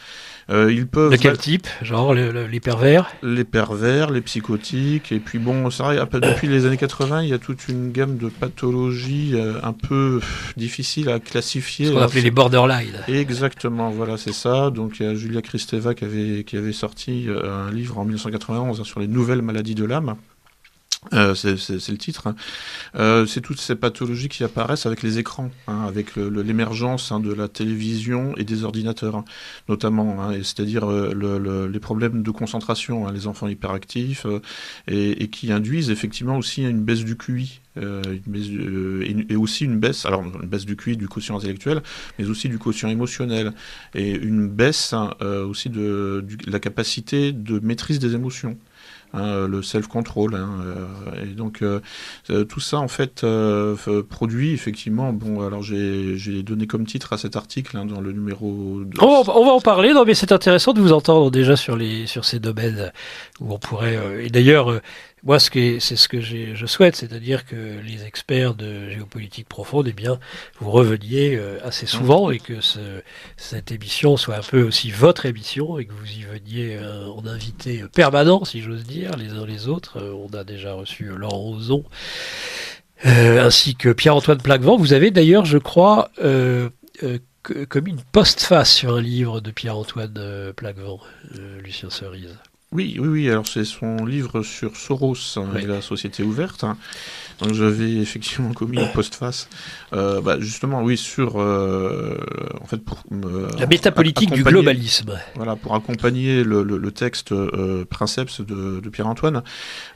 ils peuvent. De quel type Genre les pervers? Les pervers, les psychotiques, et puis bon, c'est vrai, depuis les années 80, il y a toute une gamme de pathologies un peu difficiles à classifier. Ce qu'on appelait les borderline. Exactement, voilà, c'est ça. Donc il y a Julia Kristeva qui avait, qui avait sorti un livre en 1991 hein, sur les nouvelles maladies de l'âme. Euh, c'est le titre. Hein. Euh, c'est toutes ces pathologies qui apparaissent avec les écrans, hein, avec l'émergence hein, de la télévision et des ordinateurs, notamment. C'est-à-dire euh, les problèmes de concentration, les enfants hyperactifs, et, qui induisent effectivement aussi une baisse du QI. et, aussi une baisse, alors une baisse du QI, du quotient intellectuel, mais aussi du quotient émotionnel, et une baisse aussi de la capacité de maîtrise des émotions. Hein, le self-control. Hein, euh, et donc euh, euh, tout ça en fait produit effectivement. Bon, alors j'ai donné comme titre à cet article hein, dans le numéro. On, va, en parler. Non, mais c'est intéressant de vous entendre déjà sur les sur ces domaines où on pourrait. et d'ailleurs, moi, ce que c'est ce que je souhaite, c'est-à-dire que les experts de géopolitique profonde, eh bien, vous reveniez euh, assez souvent et que ce, cette émission soit un peu aussi votre émission et que vous y veniez euh, en invité permanent, si j'ose dire, les uns les autres. Euh, on a déjà reçu Laurent Ozon, ainsi que Pierre-Antoine Plaquevent. Vous avez d'ailleurs, je crois, comme une postface sur un livre de Pierre-Antoine Plaquevent, Lucien Cerise. Oui, oui, oui. Alors c'est son livre sur Soros hein, et la société ouverte. Donc j'avais effectivement commis une postface, euh, bah, justement, oui, sur, euh, en fait, pour la métapolitique du globalisme. Voilà, pour accompagner le, le, le texte euh, Princeps de, de Pierre-Antoine,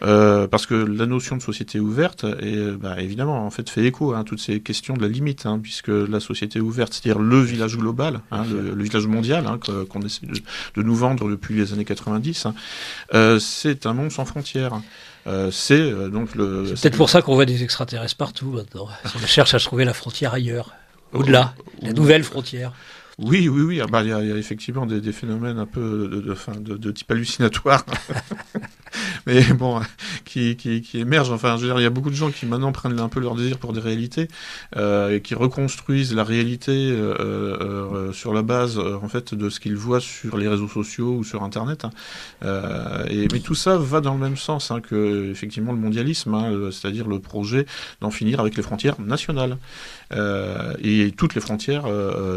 euh, parce que la notion de société ouverte, est, bah, évidemment, en fait, fait écho à hein, toutes ces questions de la limite, hein, puisque la société ouverte, c'est-à-dire le village global, hein, le, le, village mondial, hein, qu'on essaie de, de, nous vendre depuis les années 90, hein, euh, c'est un monde sans frontières. Euh, c'est euh, donc le. C'est peut-être pour ça qu'on voit des extraterrestres partout maintenant. On cherche à trouver la frontière ailleurs, au-delà, la nouvelle frontière. Oui, oui, oui. Ah bah, il y, a, effectivement des, phénomènes un peu de, type hallucinatoire. mais bon, qui, émergent. Enfin, je veux dire, il y a beaucoup de gens qui maintenant prennent un peu leur désir pour des réalités euh, et qui reconstruisent la réalité euh, euh, sur la base, en fait, de ce qu'ils voient sur les réseaux sociaux ou sur Internet. Hein. et, mais tout ça va dans le même sens hein, que, effectivement, le mondialisme, hein, c'est-à-dire le projet d'en finir avec les frontières nationales. et toutes les frontières,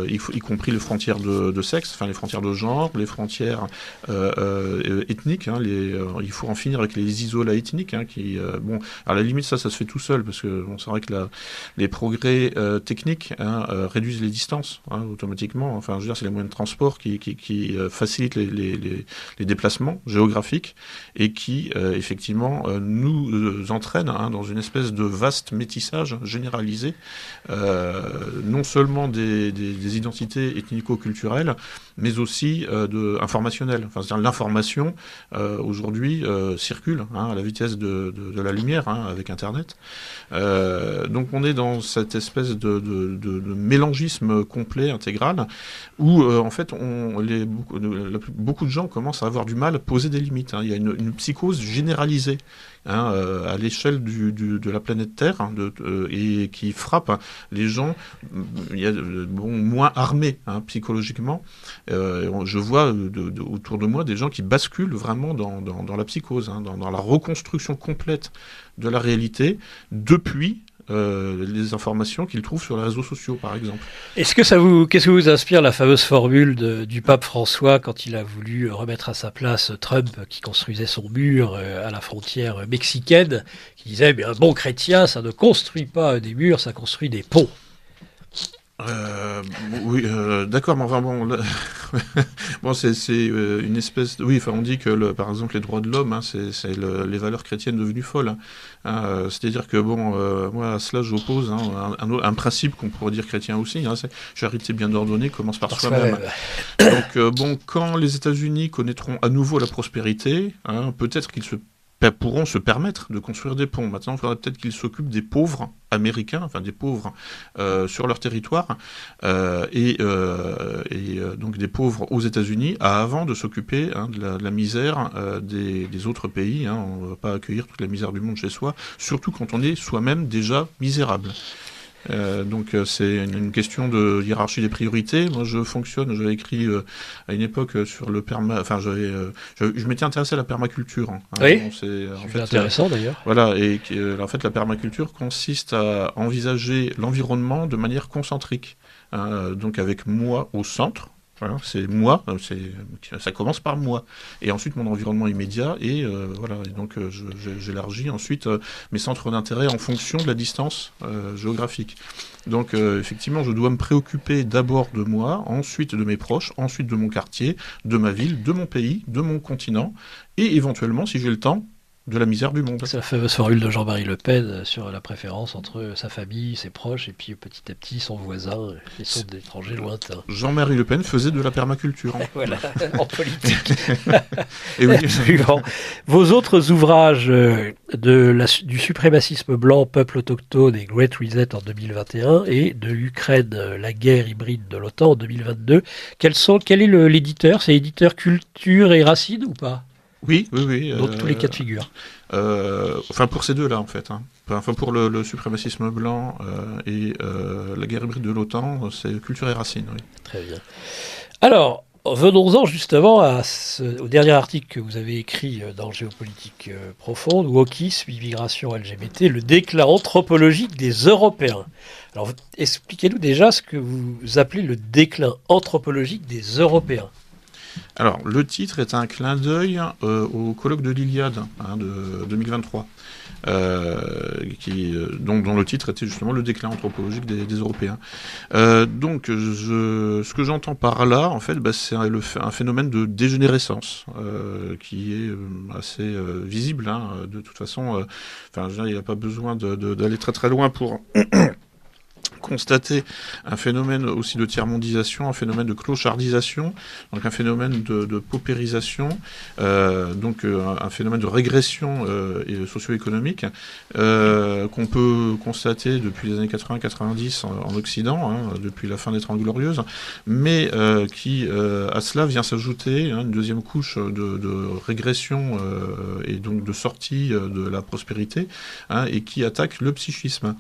y, compris les frontières de, sexe, enfin les frontières de genre, les frontières ethniques. les, il faut en finir avec les isolats ethniques, hein, euh, bon, à la limite, ça, ça se fait tout seul, parce que c'est vrai que les progrès euh, techniques hein, euh, réduisent les distances hein, automatiquement. Enfin, je veux dire, c'est les moyens de transport qui, qui, euh, facilitent les, déplacements géographiques et qui, euh, effectivement, nous entraînent hein, dans une espèce de vaste métissage généralisé, non seulement des identités ethnico-culturelles, mais aussi de informationnelles. Enfin, c'est-à-dire l'information aujourd'hui circule hein, à la vitesse de, de, de la lumière hein, avec Internet. Euh, donc on est dans cette espèce de, de, de mélangisme complet, intégral, où euh, en fait beaucoup, de, de gens commencent à avoir du mal à poser des limites. Hein. Il y a une psychose généralisée hein, euh, à l'échelle de la planète Terre hein, euh, et qui frappe hein, les gens bon, moins armés psychologiquement. Euh, je vois autour de moi des gens qui basculent vraiment dans, la psychose, dans la reconstruction complète de la réalité depuis euh, les informations qu'ils trouvent sur les réseaux sociaux, par exemple. Est-ce que ça vous, qu'est-ce que vous inspire la fameuse formule du pape François quand il a voulu remettre à sa place Trump qui construisait son mur euh, à la frontière mexicaine, qui disait, mais un bon chrétien, ça ne construit pas des murs, ça construit des ponts. Euh, oui, euh, d'accord, mais enfin bon, là, bon, c'est euh, une espèce. De, oui, enfin, on dit que, le, par exemple, les droits de l'homme, hein, c'est les valeurs chrétiennes devenues folles. Hein. C'est-à-dire que, bon, moi, à cela, j'oppose hein, un, un, un, principe qu'on pourrait dire chrétien aussi. C'est charité bien ordonnée commence par, par soi-même. Soi Donc, bon, quand les États-Unis connaîtront à nouveau la prospérité, peut-être qu'ils se pourront se permettre de construire des ponts. Maintenant, il faudrait peut-être qu'ils s'occupent des pauvres américains, enfin des pauvres euh, sur leur territoire, euh, et, euh, donc des pauvres aux États-Unis, avant de s'occuper hein, de, la misère des, des, autres pays. Hein. On ne va pas accueillir toute la misère du monde chez soi, surtout quand on est soi-même déjà misérable. Euh, donc euh, c'est une, question de hiérarchie des priorités. Moi, je fonctionne. J'avais écrit euh, à une époque sur le perma. Enfin, j'avais, je, je m'étais intéressé à la permaculture. Hein. Oui. c'est en fait intéressant d'ailleurs. Voilà. Et en fait, la permaculture consiste à envisager l'environnement de manière concentrique. Hein, donc avec moi au centre, voilà, c'est moi, ça commence par moi. Et ensuite mon environnement immédiat, et euh, voilà, et donc euh, j'élargis ensuite euh, mes centres d'intérêt en fonction de la distance euh, géographique. Donc effectivement, je dois me préoccuper d'abord de moi, ensuite de mes proches, ensuite de mon quartier, de ma ville, de mon pays, de mon continent, et éventuellement, si j'ai le temps, de la misère du monde. C'est la fameuse formule de Jean-Marie Le Pen sur la préférence entre sa famille, ses proches, et puis petit à petit son voisin, et son étrangers lointains. Jean-Marie Le Pen faisait de la permaculture. Voilà, en politique. et oui. Vos autres ouvrages de la, du suprémacisme blanc, peuple autochtone et Great Reset en 2021, et de l'Ukraine, la guerre hybride de l'OTAN en 2022, quels sont, quel est l'éditeur? C'est éditeur culture et racine ou pas? Oui, oui, oui. Donc euh, tous les cas de figure. Euh, enfin, pour ces deux-là, en fait. Hein. Enfin, pour le, le suprémacisme blanc euh, et euh, la guerre hybride de l'OTAN, c'est culture et racine, oui. Très bien. Alors, venons-en justement à ce, au dernier article que vous avez écrit dans Géopolitique profonde, Wokis, immigration LGBT, le déclin anthropologique des Européens. Alors, expliquez-nous déjà ce que vous appelez le déclin anthropologique des Européens. Alors, le titre est un clin d'œil au colloque de l'Iliade hein, de 2023. Euh, qui, euh, dont, dont, le titre était justement le déclin anthropologique des, Européens. Euh, donc, ce que j'entends par là, en fait, bah, c'est un, un, phénomène de dégénérescence euh, qui est assez visible. Hein, de toute façon, il n'y a pas besoin d'aller très très loin pour constater un phénomène aussi de tiers-mondisation, un phénomène de clochardisation, donc un phénomène de, paupérisation, euh, donc euh, un, phénomène de régression euh, socio-économique qu'on peut constater depuis les années 80-90 en, en, Occident, hein, depuis la fin des Trente Glorieuses, mais qui à cela vient s'ajouter hein, une deuxième couche de, de régression et donc de sortie de la prospérité, hein, et qui attaque le psychisme.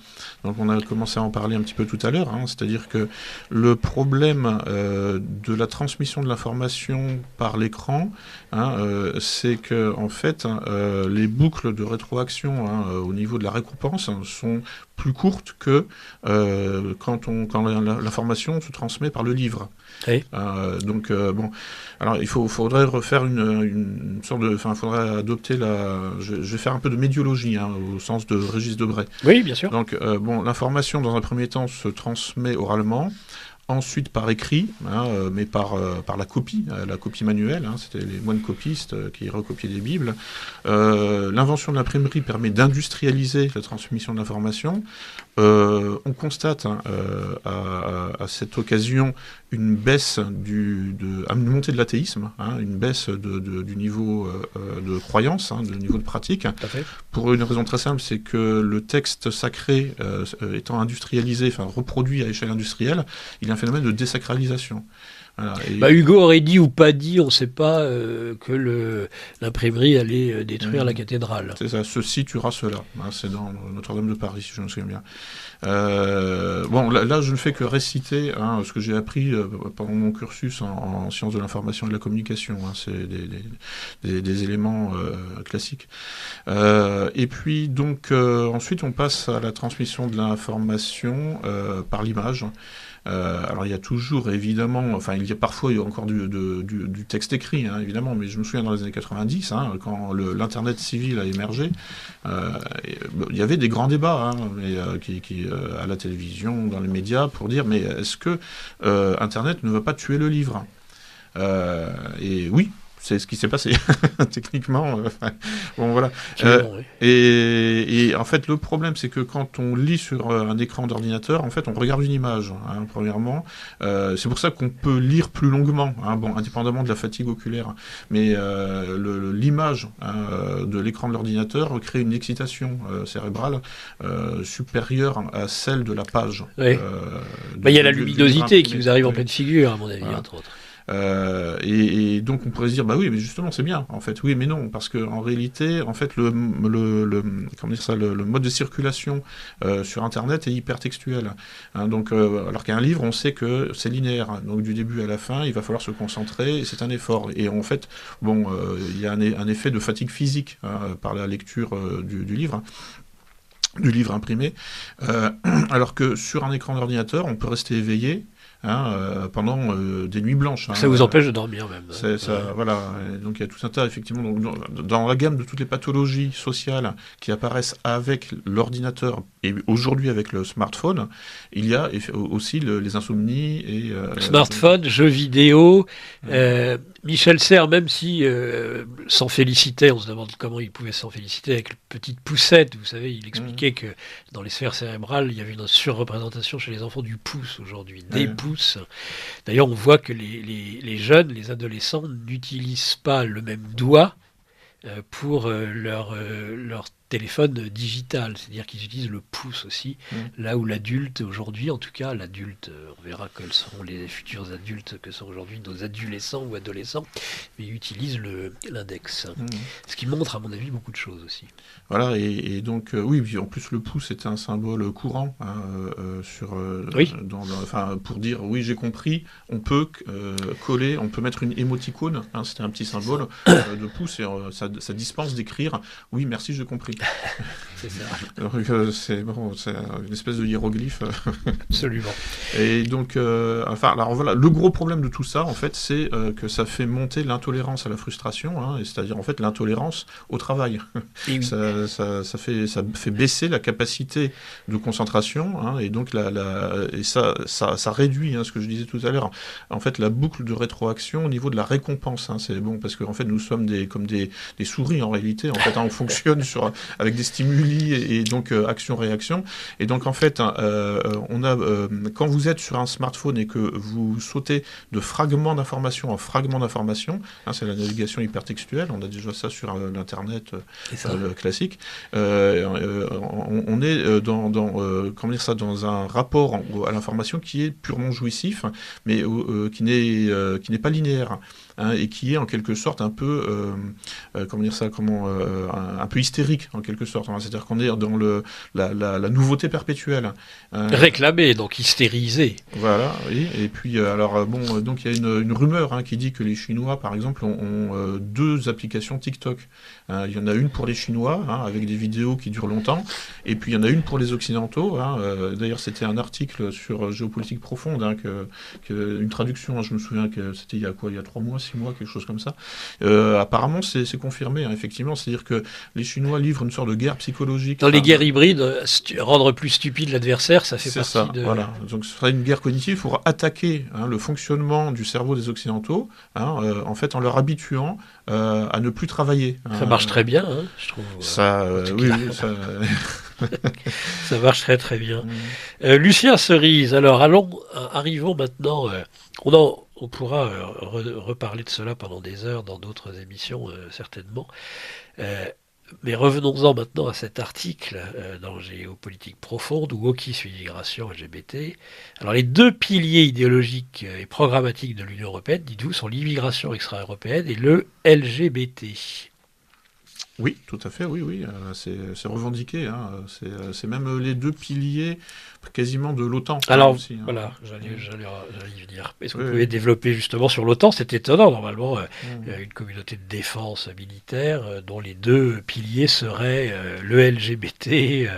Donc on a commencé à en parler un petit peu tout à l'heure, hein, c'est-à-dire que le problème euh, de la transmission de l'information par l'écran, hein, euh, c'est que en fait, euh, les boucles de rétroaction hein, au niveau de la récompense sont plus courtes que quand, on, quand l'information se transmet par le livre. Oui. Donc bon, alors il faut, faudrait refaire une, une sorte de, enfin, faudrait adopter la, je, je, vais faire un peu de médiologie hein, au sens de Régis Debray. Oui, bien sûr. Donc bon, l'information dans un premier se transmet oralement ensuite par écrit, hein, euh, mais par, euh, par la copie, euh, la copie manuelle, hein, c'était les moines copistes qui recopiaient des Bibles. L'invention de l'imprimerie permet d'industrialiser la transmission de l'information. On constate hein, à, à, cette occasion une baisse du, de, une montée de l'athéisme, hein, une baisse de, de, du niveau euh, de croyance, hein, du niveau de pratique. Pour une raison très simple, c'est que le texte sacré euh, étant industrialisé, enfin reproduit à échelle industrielle, il y a un phénomène de désacralisation. Voilà, et... bah, Hugo aurait dit ou pas dit, on ne sait pas, euh, que l'imprimerie allait euh, détruire mmh. la cathédrale. C'est ça, ceci tuera cela. Hein, c'est dans Notre-Dame de Paris, si je me souviens bien. Euh, bon, là, là, je ne fais que réciter hein, ce que j'ai appris euh, pendant mon cursus en, en, sciences de l'information et de la communication. Hein, c'est des, des, des, des, éléments euh, classiques. et puis, donc, ensuite, on passe à la transmission de l'information par l'image. Euh, alors il y a toujours évidemment, enfin il y a parfois encore du, texte écrit hein, évidemment, mais je me souviens dans les années 90 hein, quand l'internet civil a émergé, euh, il y avait des grands débats hein, euh, à la télévision, dans les médias pour dire mais est-ce que internet ne va pas tuer le livre? Et oui, c'est ce qui s'est passé techniquement. Euh, bon voilà. Euh, oui. et, et, en fait, le problème, c'est que quand on lit sur euh, un écran d'ordinateur, en fait, on regarde une image. Hein, premièrement, euh, c'est pour ça qu'on peut lire plus longuement. Hein, bon, indépendamment de la fatigue oculaire, mais l'image hein, de l'écran de l'ordinateur crée une excitation cérébrale supérieure à celle de la page. Oui. bah, il y a la luminosité qui vous arrive en pleine figure, à mon avis, voilà. entre autres. Euh, et, donc on pourrait se dire bah oui mais justement c'est bien. En fait oui mais non parce que en réalité en fait le, le, comment dire ça le, mode de circulation euh, sur internet est hypertextuel hein, donc euh, alors qu'un livre on sait que c'est linéaire. Donc du début à la fin il va falloir se concentrer c'est un effort. Et en fait bon il y a un, effet de fatigue physique hein, par la lecture du, livre du livre imprimé, alors que sur un écran d'ordinateur, on peut rester éveillé hein, euh, pendant euh, des nuits blanches. Hein, ça vous empêche de dormir même. Ça, voilà. Et donc il y a tout un tas, effectivement, dans, dans, la gamme de toutes les pathologies sociales qui apparaissent avec l'ordinateur et aujourd'hui avec le smartphone, il y a aussi le, les insomnies et euh, smartphone, jeux vidéo. Ouais. Michel Serres, même si euh, s'en félicitait, on se demande comment il pouvait s'en féliciter avec une petite poussette, vous savez, il expliquait mmh. que dans les sphères cérébrales, il y avait une surreprésentation chez les enfants du pouce aujourd'hui, des pouces. D'ailleurs, on voit que les, les, les, jeunes, les adolescents n'utilisent pas le même doigt euh, pour euh, leur, leur téléphone digital, c'est-à-dire qu'ils utilisent le pouce aussi, mmh. là où l'adulte aujourd'hui, en tout cas l'adulte, on verra quels seront les futurs adultes que sont aujourd'hui nos adolescents ou adolescents, mais utilisent l'index, mmh. ce qui montre à mon avis beaucoup de choses aussi. Voilà, et, et donc euh, oui, en plus le pouce est un symbole courant hein, euh, sur, euh, oui. dans, dans, enfin pour dire oui j'ai compris, on peut coller, on peut mettre une émoticône, hein, c'était un petit symbole de pouce et ça, ça dispense d'écrire oui merci j'ai compris. C'est ça. c'est bon, une espèce de hiéroglyphe. Absolument. Et donc, euh, enfin, alors voilà, le gros problème de tout ça, en fait, c'est euh, que ça fait monter l'intolérance à la frustration, hein, c'est-à-dire en fait l'intolérance au travail. ça, ça, ça, fait, ça fait baisser la capacité de concentration, hein, et donc la, la, et ça, ça, ça réduit, hein, ce que je disais tout à l'heure, en fait, la boucle de rétroaction au niveau de la récompense. Hein, c'est bon parce qu'en en fait, nous sommes des comme des, des souris en réalité. En fait, on fonctionne sur avec des stimuli et, donc euh, action-réaction. Et donc en fait, hein, euh, on a, euh, quand vous êtes sur un smartphone et que vous sautez de fragments d'informations en fragments d'informations, hein, c'est la navigation hypertextuelle, on a déjà ça sur l'internet classique. On, est dans, dans comment dire ça, dans un rapport à l'information qui est purement jouissif, mais qui n'est qui n'est pas linéaire. Hein, et qui est en quelque sorte un peu, euh, euh, comment dire ça, comment, euh, un, peu hystérique en quelque sorte. Hein. C'est-à-dire qu'on est dans le, la, la, la nouveauté perpétuelle. Hein. Réclamé, donc hystérisé. Voilà, oui. Et puis, alors, bon, donc il y a une, une rumeur qui dit que les Chinois, par exemple, ont, ont deux applications TikTok. Il y en a une pour les Chinois, avec des vidéos qui durent longtemps, et puis il y en a une pour les Occidentaux. D'ailleurs, c'était un article sur Géopolitique Profonde, que, que, une traduction, je me souviens que c'était il y a quoi, il y a trois mois, mois, quelque chose comme ça. Euh, apparemment, c'est confirmé, hein, effectivement. C'est-à-dire que les Chinois livrent une sorte de guerre psychologique. Dans les guerres hybrides, euh, rendre plus stupide l'adversaire, ça fait partie ça, de... Voilà. Donc ce sera une guerre cognitive pour attaquer hein, le fonctionnement du cerveau des Occidentaux, hein, euh, en fait, en leur habituant à ne plus travailler. Ça marche très bien, je trouve. Ça, oui, ça... ça marche très très bien. Mm. Lucien Cerise, alors allons, arrivons maintenant. on en, on pourra euh, reparler de cela pendant des heures dans d'autres émissions, euh, certainement. Euh, mais revenons-en maintenant à cet article dans Géopolitique profonde ou Wokis immigration LGBT. Alors les deux piliers idéologiques et programmatiques de l'Union européenne, dites-vous, sont l'immigration extra-européenne et le LGBT. Oui, tout à fait, oui, oui, euh, c'est revendiqué. Hein, c'est même les deux piliers quasiment de l'OTAN. Alors, hein. voilà, j'allais y venir. Est-ce que vous pouvez développer justement sur l'OTAN? C'est étonnant, normalement, euh, mmh. une communauté de défense militaire euh, dont les deux piliers seraient le LGBT et,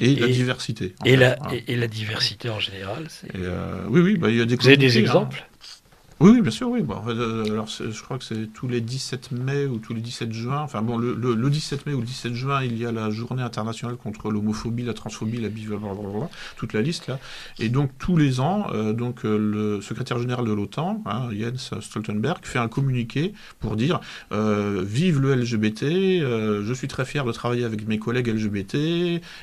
la diversité. Et, la, hein. et, la diversité en général. oui, oui, bah, il y a des Vous avez des exemples? Oui, bien sûr, oui. Bon, euh, alors, je crois que c'est tous les 17 mai ou tous les 17 juin. Enfin, bon, le, le, 17 mai ou le 17 juin, il y a la journée internationale contre l'homophobie, la transphobie, la blablabla, toute la liste là. Et donc, tous les ans, euh, donc euh, le secrétaire général de l'OTAN, hein, Jens Stoltenberg, fait un communiqué pour dire Vive le LGBT, je suis très fier de travailler avec mes collègues LGBT.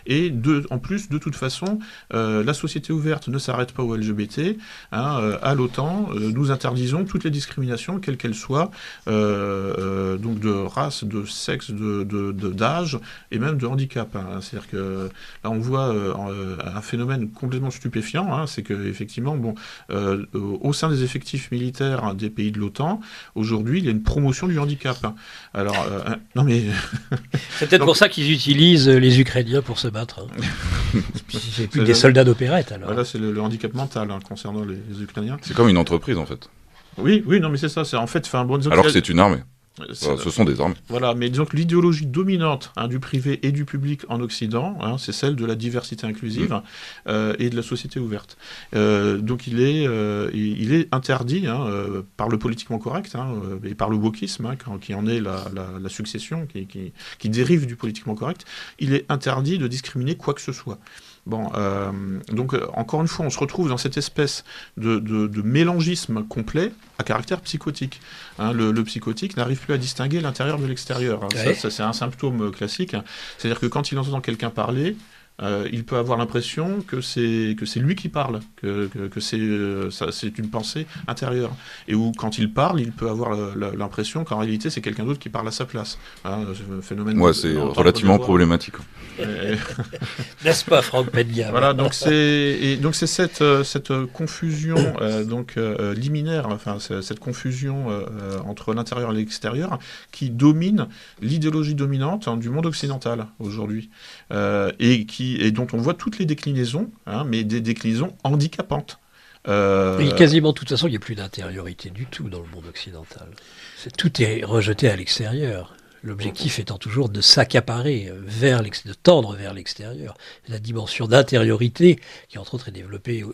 Et en plus, de toute façon, la société ouverte ne s'arrête pas aux LGBT. Hein, à l'OTAN, nous intéressons interdisons toutes les discriminations, quelles qu'elles soient, euh, euh, donc de race, de sexe, de, d'âge et même de handicap. Hein. C'est-à-dire que là, on voit euh, un phénomène complètement stupéfiant, hein. c'est que effectivement, bon, au sein des effectifs militaires des pays de l'OTAN, aujourd'hui, il y a une promotion du handicap. Alors, non mais c'est peut-être pour ça qu'ils utilisent les Ukrainiens pour se battre. Hein. c'est plus des soldats d'opérette alors. Voilà, c'est le, handicap mental concernant les Ukrainiens. C'est comme une entreprise en fait. Oui, oui, non, mais c'est ça. C'est en fait, enfin, bon, alors que c'est une armée. ce sont des armées. Voilà, mais disons que l'idéologie dominante hein, du privé et du public en Occident, hein, c'est celle de la diversité inclusive mm. euh, et de la société ouverte. Euh, donc il est, euh, il est interdit hein, par le politiquement correct et par le wokisme, qui en est la, la, succession, qui, qui, qui, dérive du politiquement correct, il est interdit de discriminer quoi que ce soit. Bon, euh, donc euh, encore une fois, on se retrouve dans cette espèce de, mélangisme complet à caractère psychotique. Hein, le, psychotique n'arrive plus à distinguer l'intérieur de l'extérieur. Hein. Ça, c'est un symptôme classique. C'est-à-dire que quand il entend quelqu'un parler, euh, il peut avoir l'impression que c'est que c'est lui qui parle, que, que, c'est euh, c'est une pensée intérieure. Et où quand il parle, il peut avoir l'impression qu'en réalité c'est quelqu'un d'autre qui parle à sa place. Hein, phénomène. Ouais, c'est relativement problématique. N'est-ce pas, Franck Peña Voilà, donc c'est donc c'est cette euh, cette confusion donc liminaire, enfin cette confusion entre l'intérieur et l'extérieur qui domine l'idéologie dominante hein, du monde occidental aujourd'hui et qui et dont on voit toutes les déclinaisons, hein, mais des déclinaisons handicapantes. Euh... quasiment, de toute façon, il n'y a plus d'intériorité du tout dans le monde occidental. tout est rejeté à l'extérieur. L'objectif étant toujours de s'accaparer vers de tendre vers l'extérieur. La dimension d'intériorité, qui entre autres est développée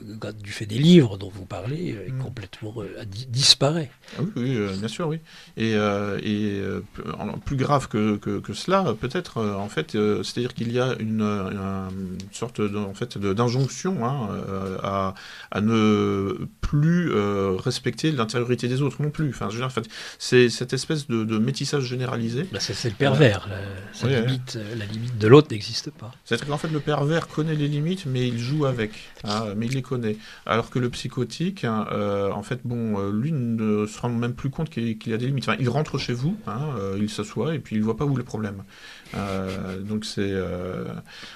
du fait des livres dont vous parlez, mm. complètement disparaît. Ah oui, bien sûr, oui. Et, et plus grave que, que, cela, peut-être, en fait, c'est-à-dire qu'il y a une, sorte en fait, d'injonction hein, à, à, ne plus respecter l'intériorité des autres non plus. Enfin, je veux dire, c'est cette espèce de, métissage généralisé. C'est le pervers. La, limite, la limite de l'autre n'existe pas. C'est-à-dire qu'en fait, le pervers connaît les limites, mais il joue avec. Hein, mais il les connaît. Alors que le psychotique, hein, euh, en fait, bon, euh, lui ne se rend même plus compte qu'il y a des limites. Enfin, il rentre chez vous, hein, euh, il s'assoit et puis il voit pas où est le problème. Euh, donc c'est euh,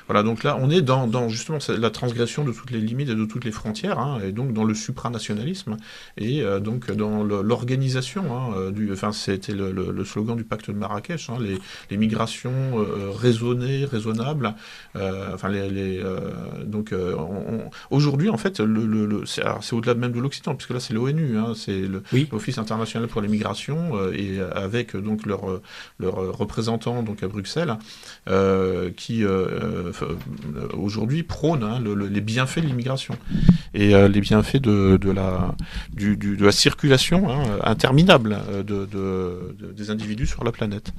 voilà. Donc là, on est dans, dans, justement la transgression de toutes les limites et de toutes les frontières, hein, et donc dans le supranationalisme et euh, donc dans l'organisation. Hein, du, enfin, c'était le, le, slogan du pacte de Marrakech, hein, les, les, migrations raisonnées, raisonnables. enfin, les, les donc aujourd'hui, en fait, le, le c'est au-delà même de l'Occident, puisque là, c'est l'ONU, c'est l'Office international pour les migrations, et avec donc leurs leur représentants donc à Bruxelles euh, qui euh, euh, aujourd'hui prône hein, les bienfaits de l'immigration et les bienfaits de, la, du, de la circulation hein, interminable de, des individus sur la planète.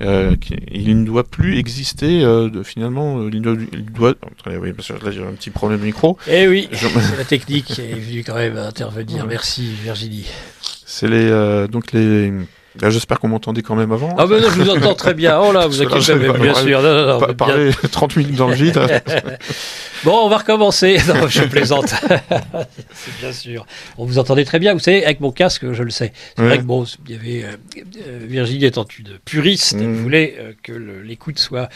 il ne doit plus exister, finalement, il doit... oui, parce que là j'ai un petit problème de micro. Eh oui, la technique est venue quand même intervenir. Merci Virginie. C'est les, donc les J'espère qu'on m'entendait quand même avant. Ah ben non, je vous entends très bien. Oh là, vous inquiétez pas, bien sûr. Non, non, non, parler 30 minutes dans le vide. bon, on va recommencer. Non, je plaisante. C'est bien sûr. On vous entendait très bien. Vous savez, avec mon casque, je le sais. C'est vrai que bon, il y avait euh, euh, Virginie étant une puriste, mmh. voulait euh, que l'écoute soit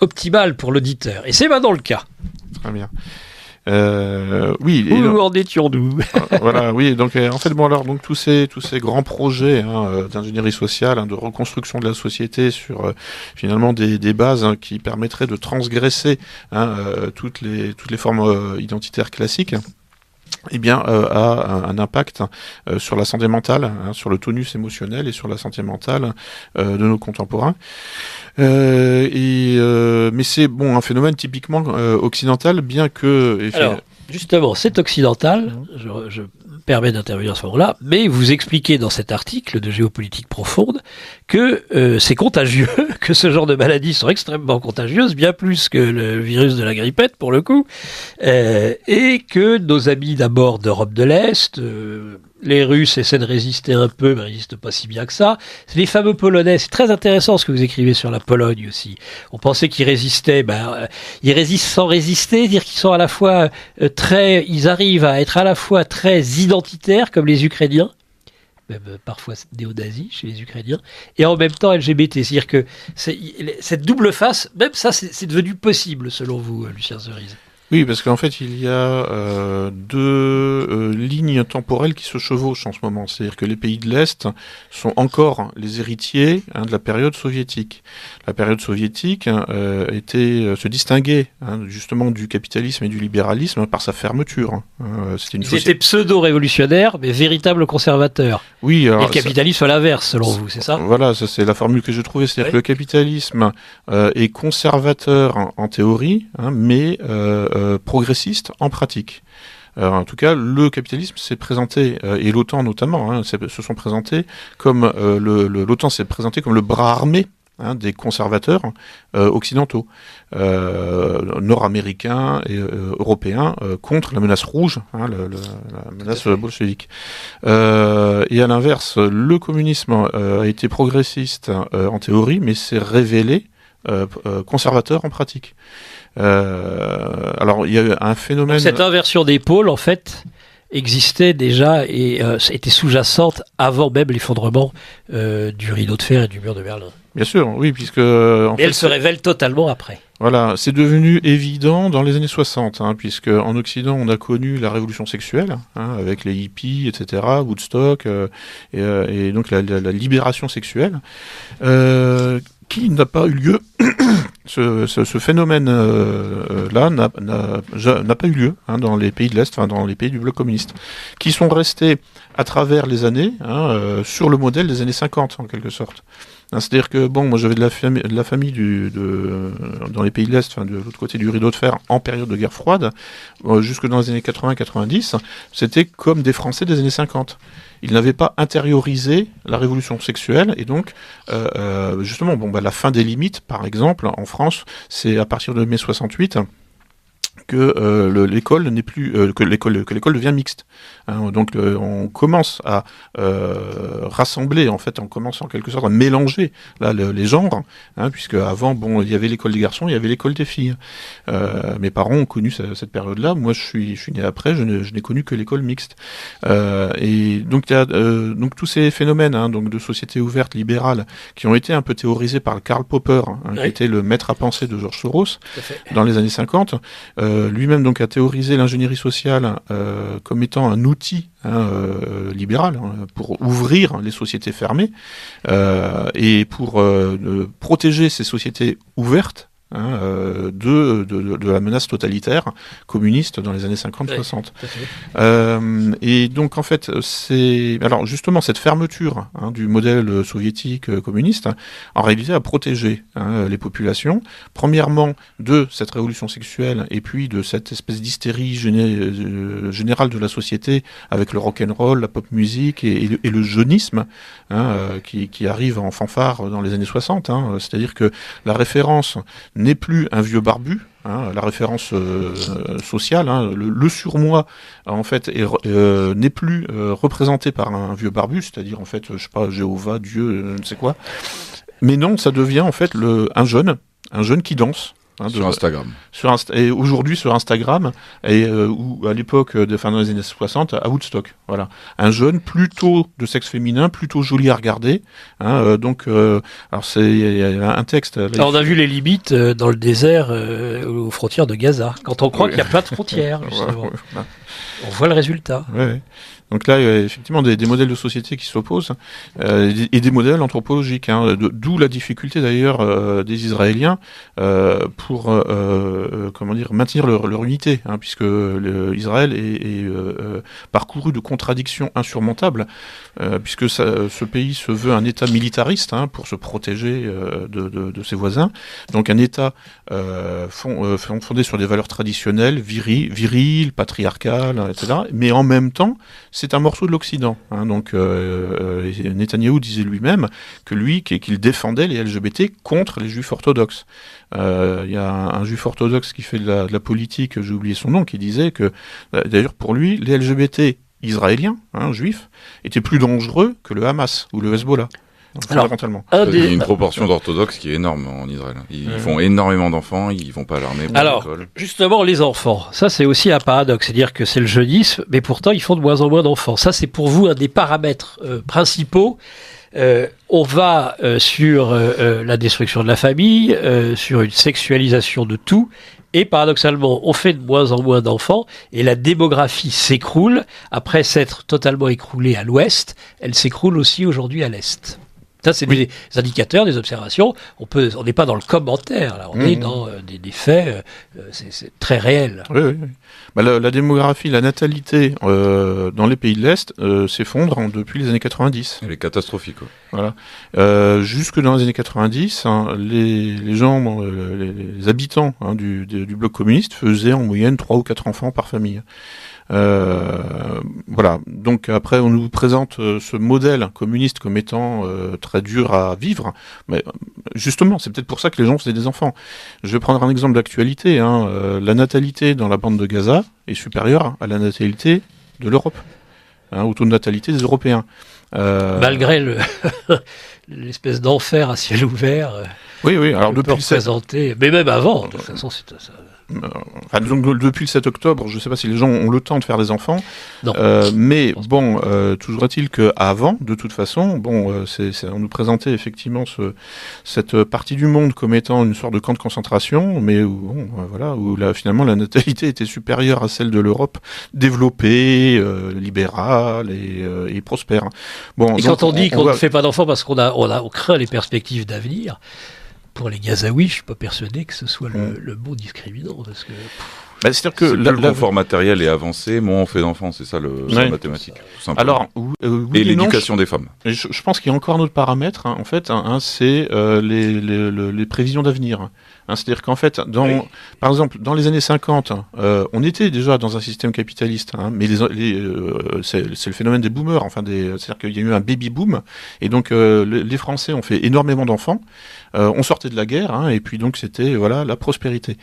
optimale pour l'auditeur. Et c'est maintenant le cas. Très bien. Euh, oui. Où en étions-nous? Euh, Voilà, oui. Donc euh, en fait, bon alors donc tous ces tous ces grands projets hein, euh, d'ingénierie sociale, hein, de reconstruction de la société sur finalement des, des bases hein, qui permettraient de transgresser hein, toutes les toutes les formes identitaires classiques eh bien, euh, a un, impact euh, sur la santé mentale, hein, sur le tonus émotionnel et sur la santé mentale euh, de nos contemporains. et, mais c'est bon un phénomène typiquement occidental, bien que. Alors, justement, c'est occidental. Je, je permet d'intervenir à ce moment-là, mais vous expliquez dans cet article de géopolitique profonde que euh, c'est contagieux, que ce genre de maladies sont extrêmement contagieuses, bien plus que le virus de la grippette pour le coup, euh, et que nos amis d'abord d'Europe de l'Est, euh, les Russes essaient de résister un peu, mais résistent pas si bien que ça. C'est les fameux Polonais. C'est très intéressant ce que vous écrivez sur la Pologne aussi. On pensait qu'ils résistaient, ben, euh, ils résistent sans résister, dire qu'ils sont à la fois euh, très, ils arrivent à être à la fois très identitaires comme les Ukrainiens, même euh, parfois néo-nazis chez les Ukrainiens, et en même temps LGBT. C'est-à-dire que cette double face, même ça, c'est devenu possible selon vous, Lucien Cerise? Oui, parce qu'en fait, il y a euh, deux euh, lignes temporelles qui se chevauchent en ce moment. C'est-à-dire que les pays de l'Est sont encore les héritiers hein, de la période soviétique. La période soviétique hein, euh, était, euh, se distinguait hein, justement du capitalisme et du libéralisme par sa fermeture. Hein. Euh, c'était une Ils étaient pseudo-révolutionnaires, mais véritables conservateurs. Oui. Alors, et le capitalisme à l'inverse, selon vous, c'est ça? Voilà, ça, c'est la formule que je trouvais. C'est-à-dire que le capitalisme est conservateur en, théorie, mais euh, progressiste en pratique. Euh, en tout cas, le capitalisme s'est présenté, euh, et l'OTAN notamment, hein, se sont présentés comme le l'OTAN s'est présenté comme le bras armé Hein, des conservateurs occidentaux, nord-américains et européens, contre la menace rouge, hein, la menace bolchevique. et à l'inverse, le communisme a été progressiste en théorie, mais s'est révélé conservateur en pratique. Euh, alors il y a un phénomène. cette inversion des pôles, en fait, existait déjà et euh, était sous-jacente avant même l'effondrement euh, du rideau de fer et du mur de Berlin. Bien sûr, oui, puisque. En elle se révèle totalement après. Voilà, c'est devenu évident dans les années 60, hein, puisque en Occident on a connu la révolution sexuelle, hein, avec les hippies, etc., Woodstock, euh, et, et, donc la, la, la libération sexuelle, qui n'a pas eu lieu. ce, ce, ce phénomène-là euh, n'a pas eu lieu hein, dans les pays de l'Est, enfin dans les pays du bloc communiste, qui sont restés à travers les années hein, euh, sur le modèle des années 50 en quelque sorte. Hein, c'est-à-dire que bon, moi j'avais de la, famille, de la famille du, de, dans les pays de l'Est, de l'autre côté du rideau de fer, en période de guerre froide, jusque dans les années 80-90, c'était comme des Français des années 50 ils n'avaient pas intériorisé la révolution sexuelle et donc justement bon bah la fin des limites par exemple en France c'est à partir de mai 68 que euh, l'école n'est plus euh, que l'école que l'école devient mixte. Hein. donc euh, on commence à rassembler en fait, on commence en quelque sorte à mélanger là les genres, hein, puisque avant bon il y avait l'école des garçons, il y avait l'école des filles. mes parents ont connu cette, période-là. Moi je suis je suis né après, je n'ai connu que l'école mixte. et donc il y a donc tous ces phénomènes hein, donc de société ouverte libérale qui ont été un peu théorisés par Karl Popper, hein, qui était le maître à penser de George Soros dans les années 50. Euh, lui-même donc a théorisé l'ingénierie sociale euh, comme étant un outil hein, euh, libéral hein, pour ouvrir les sociétés fermées et pour protéger ces sociétés ouvertes Hein, euh, de, de, de, la menace totalitaire communiste dans les années 50-60. Euh, et donc en fait, c'est alors justement cette fermeture hein, du modèle soviétique euh, communiste, en réalité a protégé hein, les populations, premièrement de cette révolution sexuelle et puis de cette espèce d'hystérie générale de la société avec le rock and roll, la pop musique et, et, le jeunisme hein, qui, qui, arrive en fanfare dans les années 60. C'est-à-dire que la référence n'est plus un vieux barbu, hein, la référence euh, sociale, hein, le, surmoi en fait euh, n'est plus euh, représenté par un vieux barbu, c'est-à-dire en fait je sais pas Jéhovah, Dieu, je ne sais quoi, mais non, ça devient en fait le, un jeune, un jeune qui danse, Hein, sur Instagram. Sur et aujourd'hui sur Instagram et euh, ou à l'époque de fin des années 60 à Woodstock. Voilà, un jeune plutôt de sexe féminin, plutôt joli à regarder. Hein, euh, donc, euh, alors c'est un texte. alors, on a vu les limites dans le désert aux frontières de Gaza. Quand on croit qu'il n'y a pas de frontières, on voit le résultat. Donc là, il y a effectivement des, modèles de société qui s'opposent euh, et des modèles anthropologiques. Hein, D'où la difficulté d'ailleurs euh, des Israéliens euh, pour comment dire maintenir leur, unité, hein, puisque Israël est, parcouru de contradictions insurmontables, puisque ce pays se veut un État militariste hein, pour se protéger de, ses voisins, donc un État fond, fondé sur des valeurs traditionnelles, viril, viriles, patriarcales, etc. Mais en même temps c'est un morceau de l'Occident. Hein, donc euh, euh Netanyahou disait lui-même que lui, qu'il défendait les LGBT contre les juifs orthodoxes. Euh, il y a un, juif orthodoxe qui fait de la, politique, j'ai oublié son nom, qui disait que, euh, d'ailleurs pour lui, les LGBT israéliens, hein, juifs, étaient plus dangereux que le Hamas ou le Hezbollah. Alors, il y a une proportion d'orthodoxes qui est énorme en Israël. Ils font énormément d'enfants, ils vont pas à l'armée. Alors, justement, les enfants, ça c'est aussi un paradoxe, c'est-à-dire que c'est le jeunisme, mais pourtant ils font de moins en moins d'enfants. Ça c'est pour vous un des paramètres euh, principaux. Euh, on va euh, sur euh, la destruction de la famille, sur une sexualisation de tout, et paradoxalement, on fait de moins en moins d'enfants et la démographie s'écroule. Après s'être totalement écroulée à l'ouest, elle s'écroule aussi aujourd'hui à l'est. Ça, c'est des indicateurs, des observations. On peut, on n'est pas dans le commentaire, là. On est mmh. dans euh, des, faits. Euh, c'est très réel. Oui, oui. Bah, la, démographie, la natalité euh, dans les pays de l'Est s'effondre hein, depuis les années 90. Elle est catastrophique. Voilà. jusque dans les années 90, hein, les, gens, les, habitants hein, du, du bloc communiste faisaient en moyenne 3 ou 4 enfants par famille. Euh, voilà. Donc après, on nous présente euh, ce modèle communiste comme étant euh, très dur à vivre. Mais justement, c'est peut-être pour ça que les gens faisaient des enfants. Je vais prendre un exemple d'actualité. Hein. la natalité dans la bande de Gaza est supérieure à la natalité de l'Europe, hein, au taux de natalité des Européens. Malgré le l'espèce d'enfer à ciel ouvert. Oui, oui. Alors depuis le mais même avant. De toute façon, c'est ça enfin, donc, depuis le 7 octobre, je ne sais pas si les gens ont le temps de faire des enfants, euh, mais bon, euh, toujours est-il qu'avant, de toute façon, bon, euh, c'est, on nous présentait effectivement ce, cette partie du monde comme étant une sorte de camp de concentration, mais où, bon, euh, voilà, où là, finalement la natalité était supérieure à celle de l'Europe développée, euh, libérale et, et, prospère. Bon, et quand on dit qu'on ne fait pas d'enfants parce qu'on a, on a on craint les perspectives d'avenir, pour les Gazaouis, je suis pas persuadé que ce soit le, mm. le bon discriminant. Parce que, Bah, C'est-à-dire que le confort matériel est avancé, moins on fait d'enfants, c'est ça le la mathématique. Alors, euh, et l'éducation des femmes. Je, pense qu'il y a encore un autre paramètre, hein, en fait, hein, c'est euh, les, les, les, prévisions d'avenir. Hein, C'est-à-dire qu'en fait, dans, par exemple, dans les années 50, euh, on était déjà dans un système capitaliste, hein, mais les, les, euh, c'est le phénomène des boomers, enfin, c'est-à-dire qu'il y a eu un baby boom, et donc euh, les Français ont fait énormément d'enfants. Euh, on sortait de la guerre, hein, et puis donc c'était voilà la prospérité.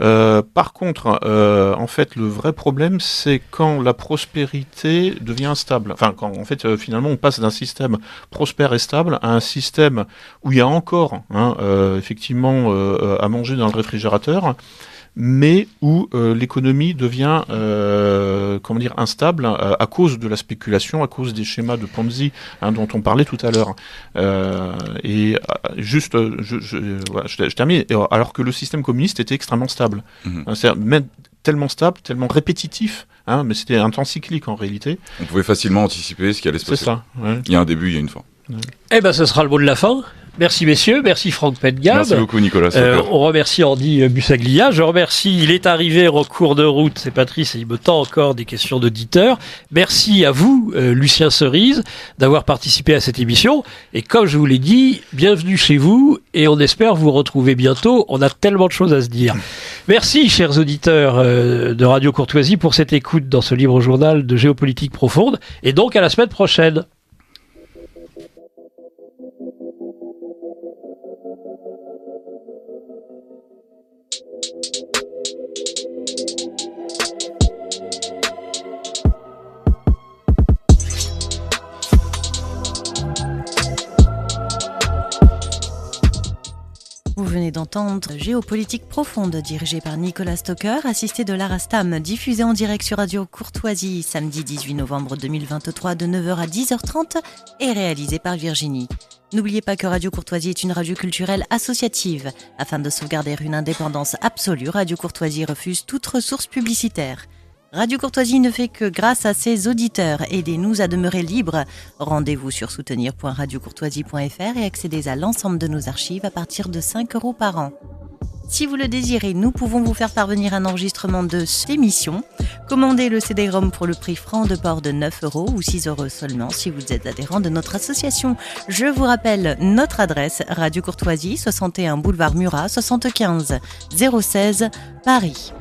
Euh, par contre, euh, en fait, le vrai problème, c'est quand la prospérité devient instable. Enfin, quand en fait finalement on passe d'un système prospère et stable à un système où il y a encore hein, effectivement à manger dans le réfrigérateur mais où euh, l'économie devient euh, comment dire instable euh, à cause de la spéculation, à cause des schémas de Ponzi hein, dont on parlait tout à l'heure. et juste, je, je, voilà, je, termine. Alors que le système communiste était extrêmement stable, mmh. c'est même tellement stable, tellement répétitif. Hein, mais c'était un temps cyclique en réalité. On pouvait facilement anticiper ce qui allait se passer. C'est ça. Ouais. Il y a un début, il y a une fin. Eh ben, ce sera le mot de la fin. Merci messieurs, merci Franck Pedgab. Merci beaucoup Nicolas. Euh, on remercie Andy Bussaglia. Je remercie, il est arrivé en cours de route, c'est Patrice et il me tend encore des questions d'auditeurs. Merci à vous, euh, Lucien Cerise, d'avoir participé à cette émission. Et comme je vous l'ai dit, bienvenue chez vous et on espère vous retrouver bientôt. On a tellement de choses à se dire. Merci, chers auditeurs euh, de Radio Courtoisie, pour cette écoute dans ce livre journal de géopolitique profonde. Et donc à la semaine prochaine. Venez d'entendre Géopolitique profonde, dirigée par Nicolas Stoker, assisté de Lara Stam, diffusée en direct sur Radio Courtoisie samedi 18 novembre 2023 de 9h à 10h30 et réalisée par Virginie. N'oubliez pas que Radio Courtoisie est une radio culturelle associative. Afin de sauvegarder une indépendance absolue, Radio Courtoisie refuse toute ressource publicitaire. Radio Courtoisie ne fait que grâce à ses auditeurs. Aidez-nous à demeurer libres. Rendez-vous sur soutenir.radiocourtoisie.fr et accédez à l'ensemble de nos archives à partir de 5 euros par an. Si vous le désirez, nous pouvons vous faire parvenir un enregistrement de cette émission. Commandez le CD-ROM pour le prix franc de port de 9 euros ou 6 euros seulement si vous êtes adhérent de notre association. Je vous rappelle notre adresse Radio Courtoisie, 61 boulevard Murat, 75 016 Paris.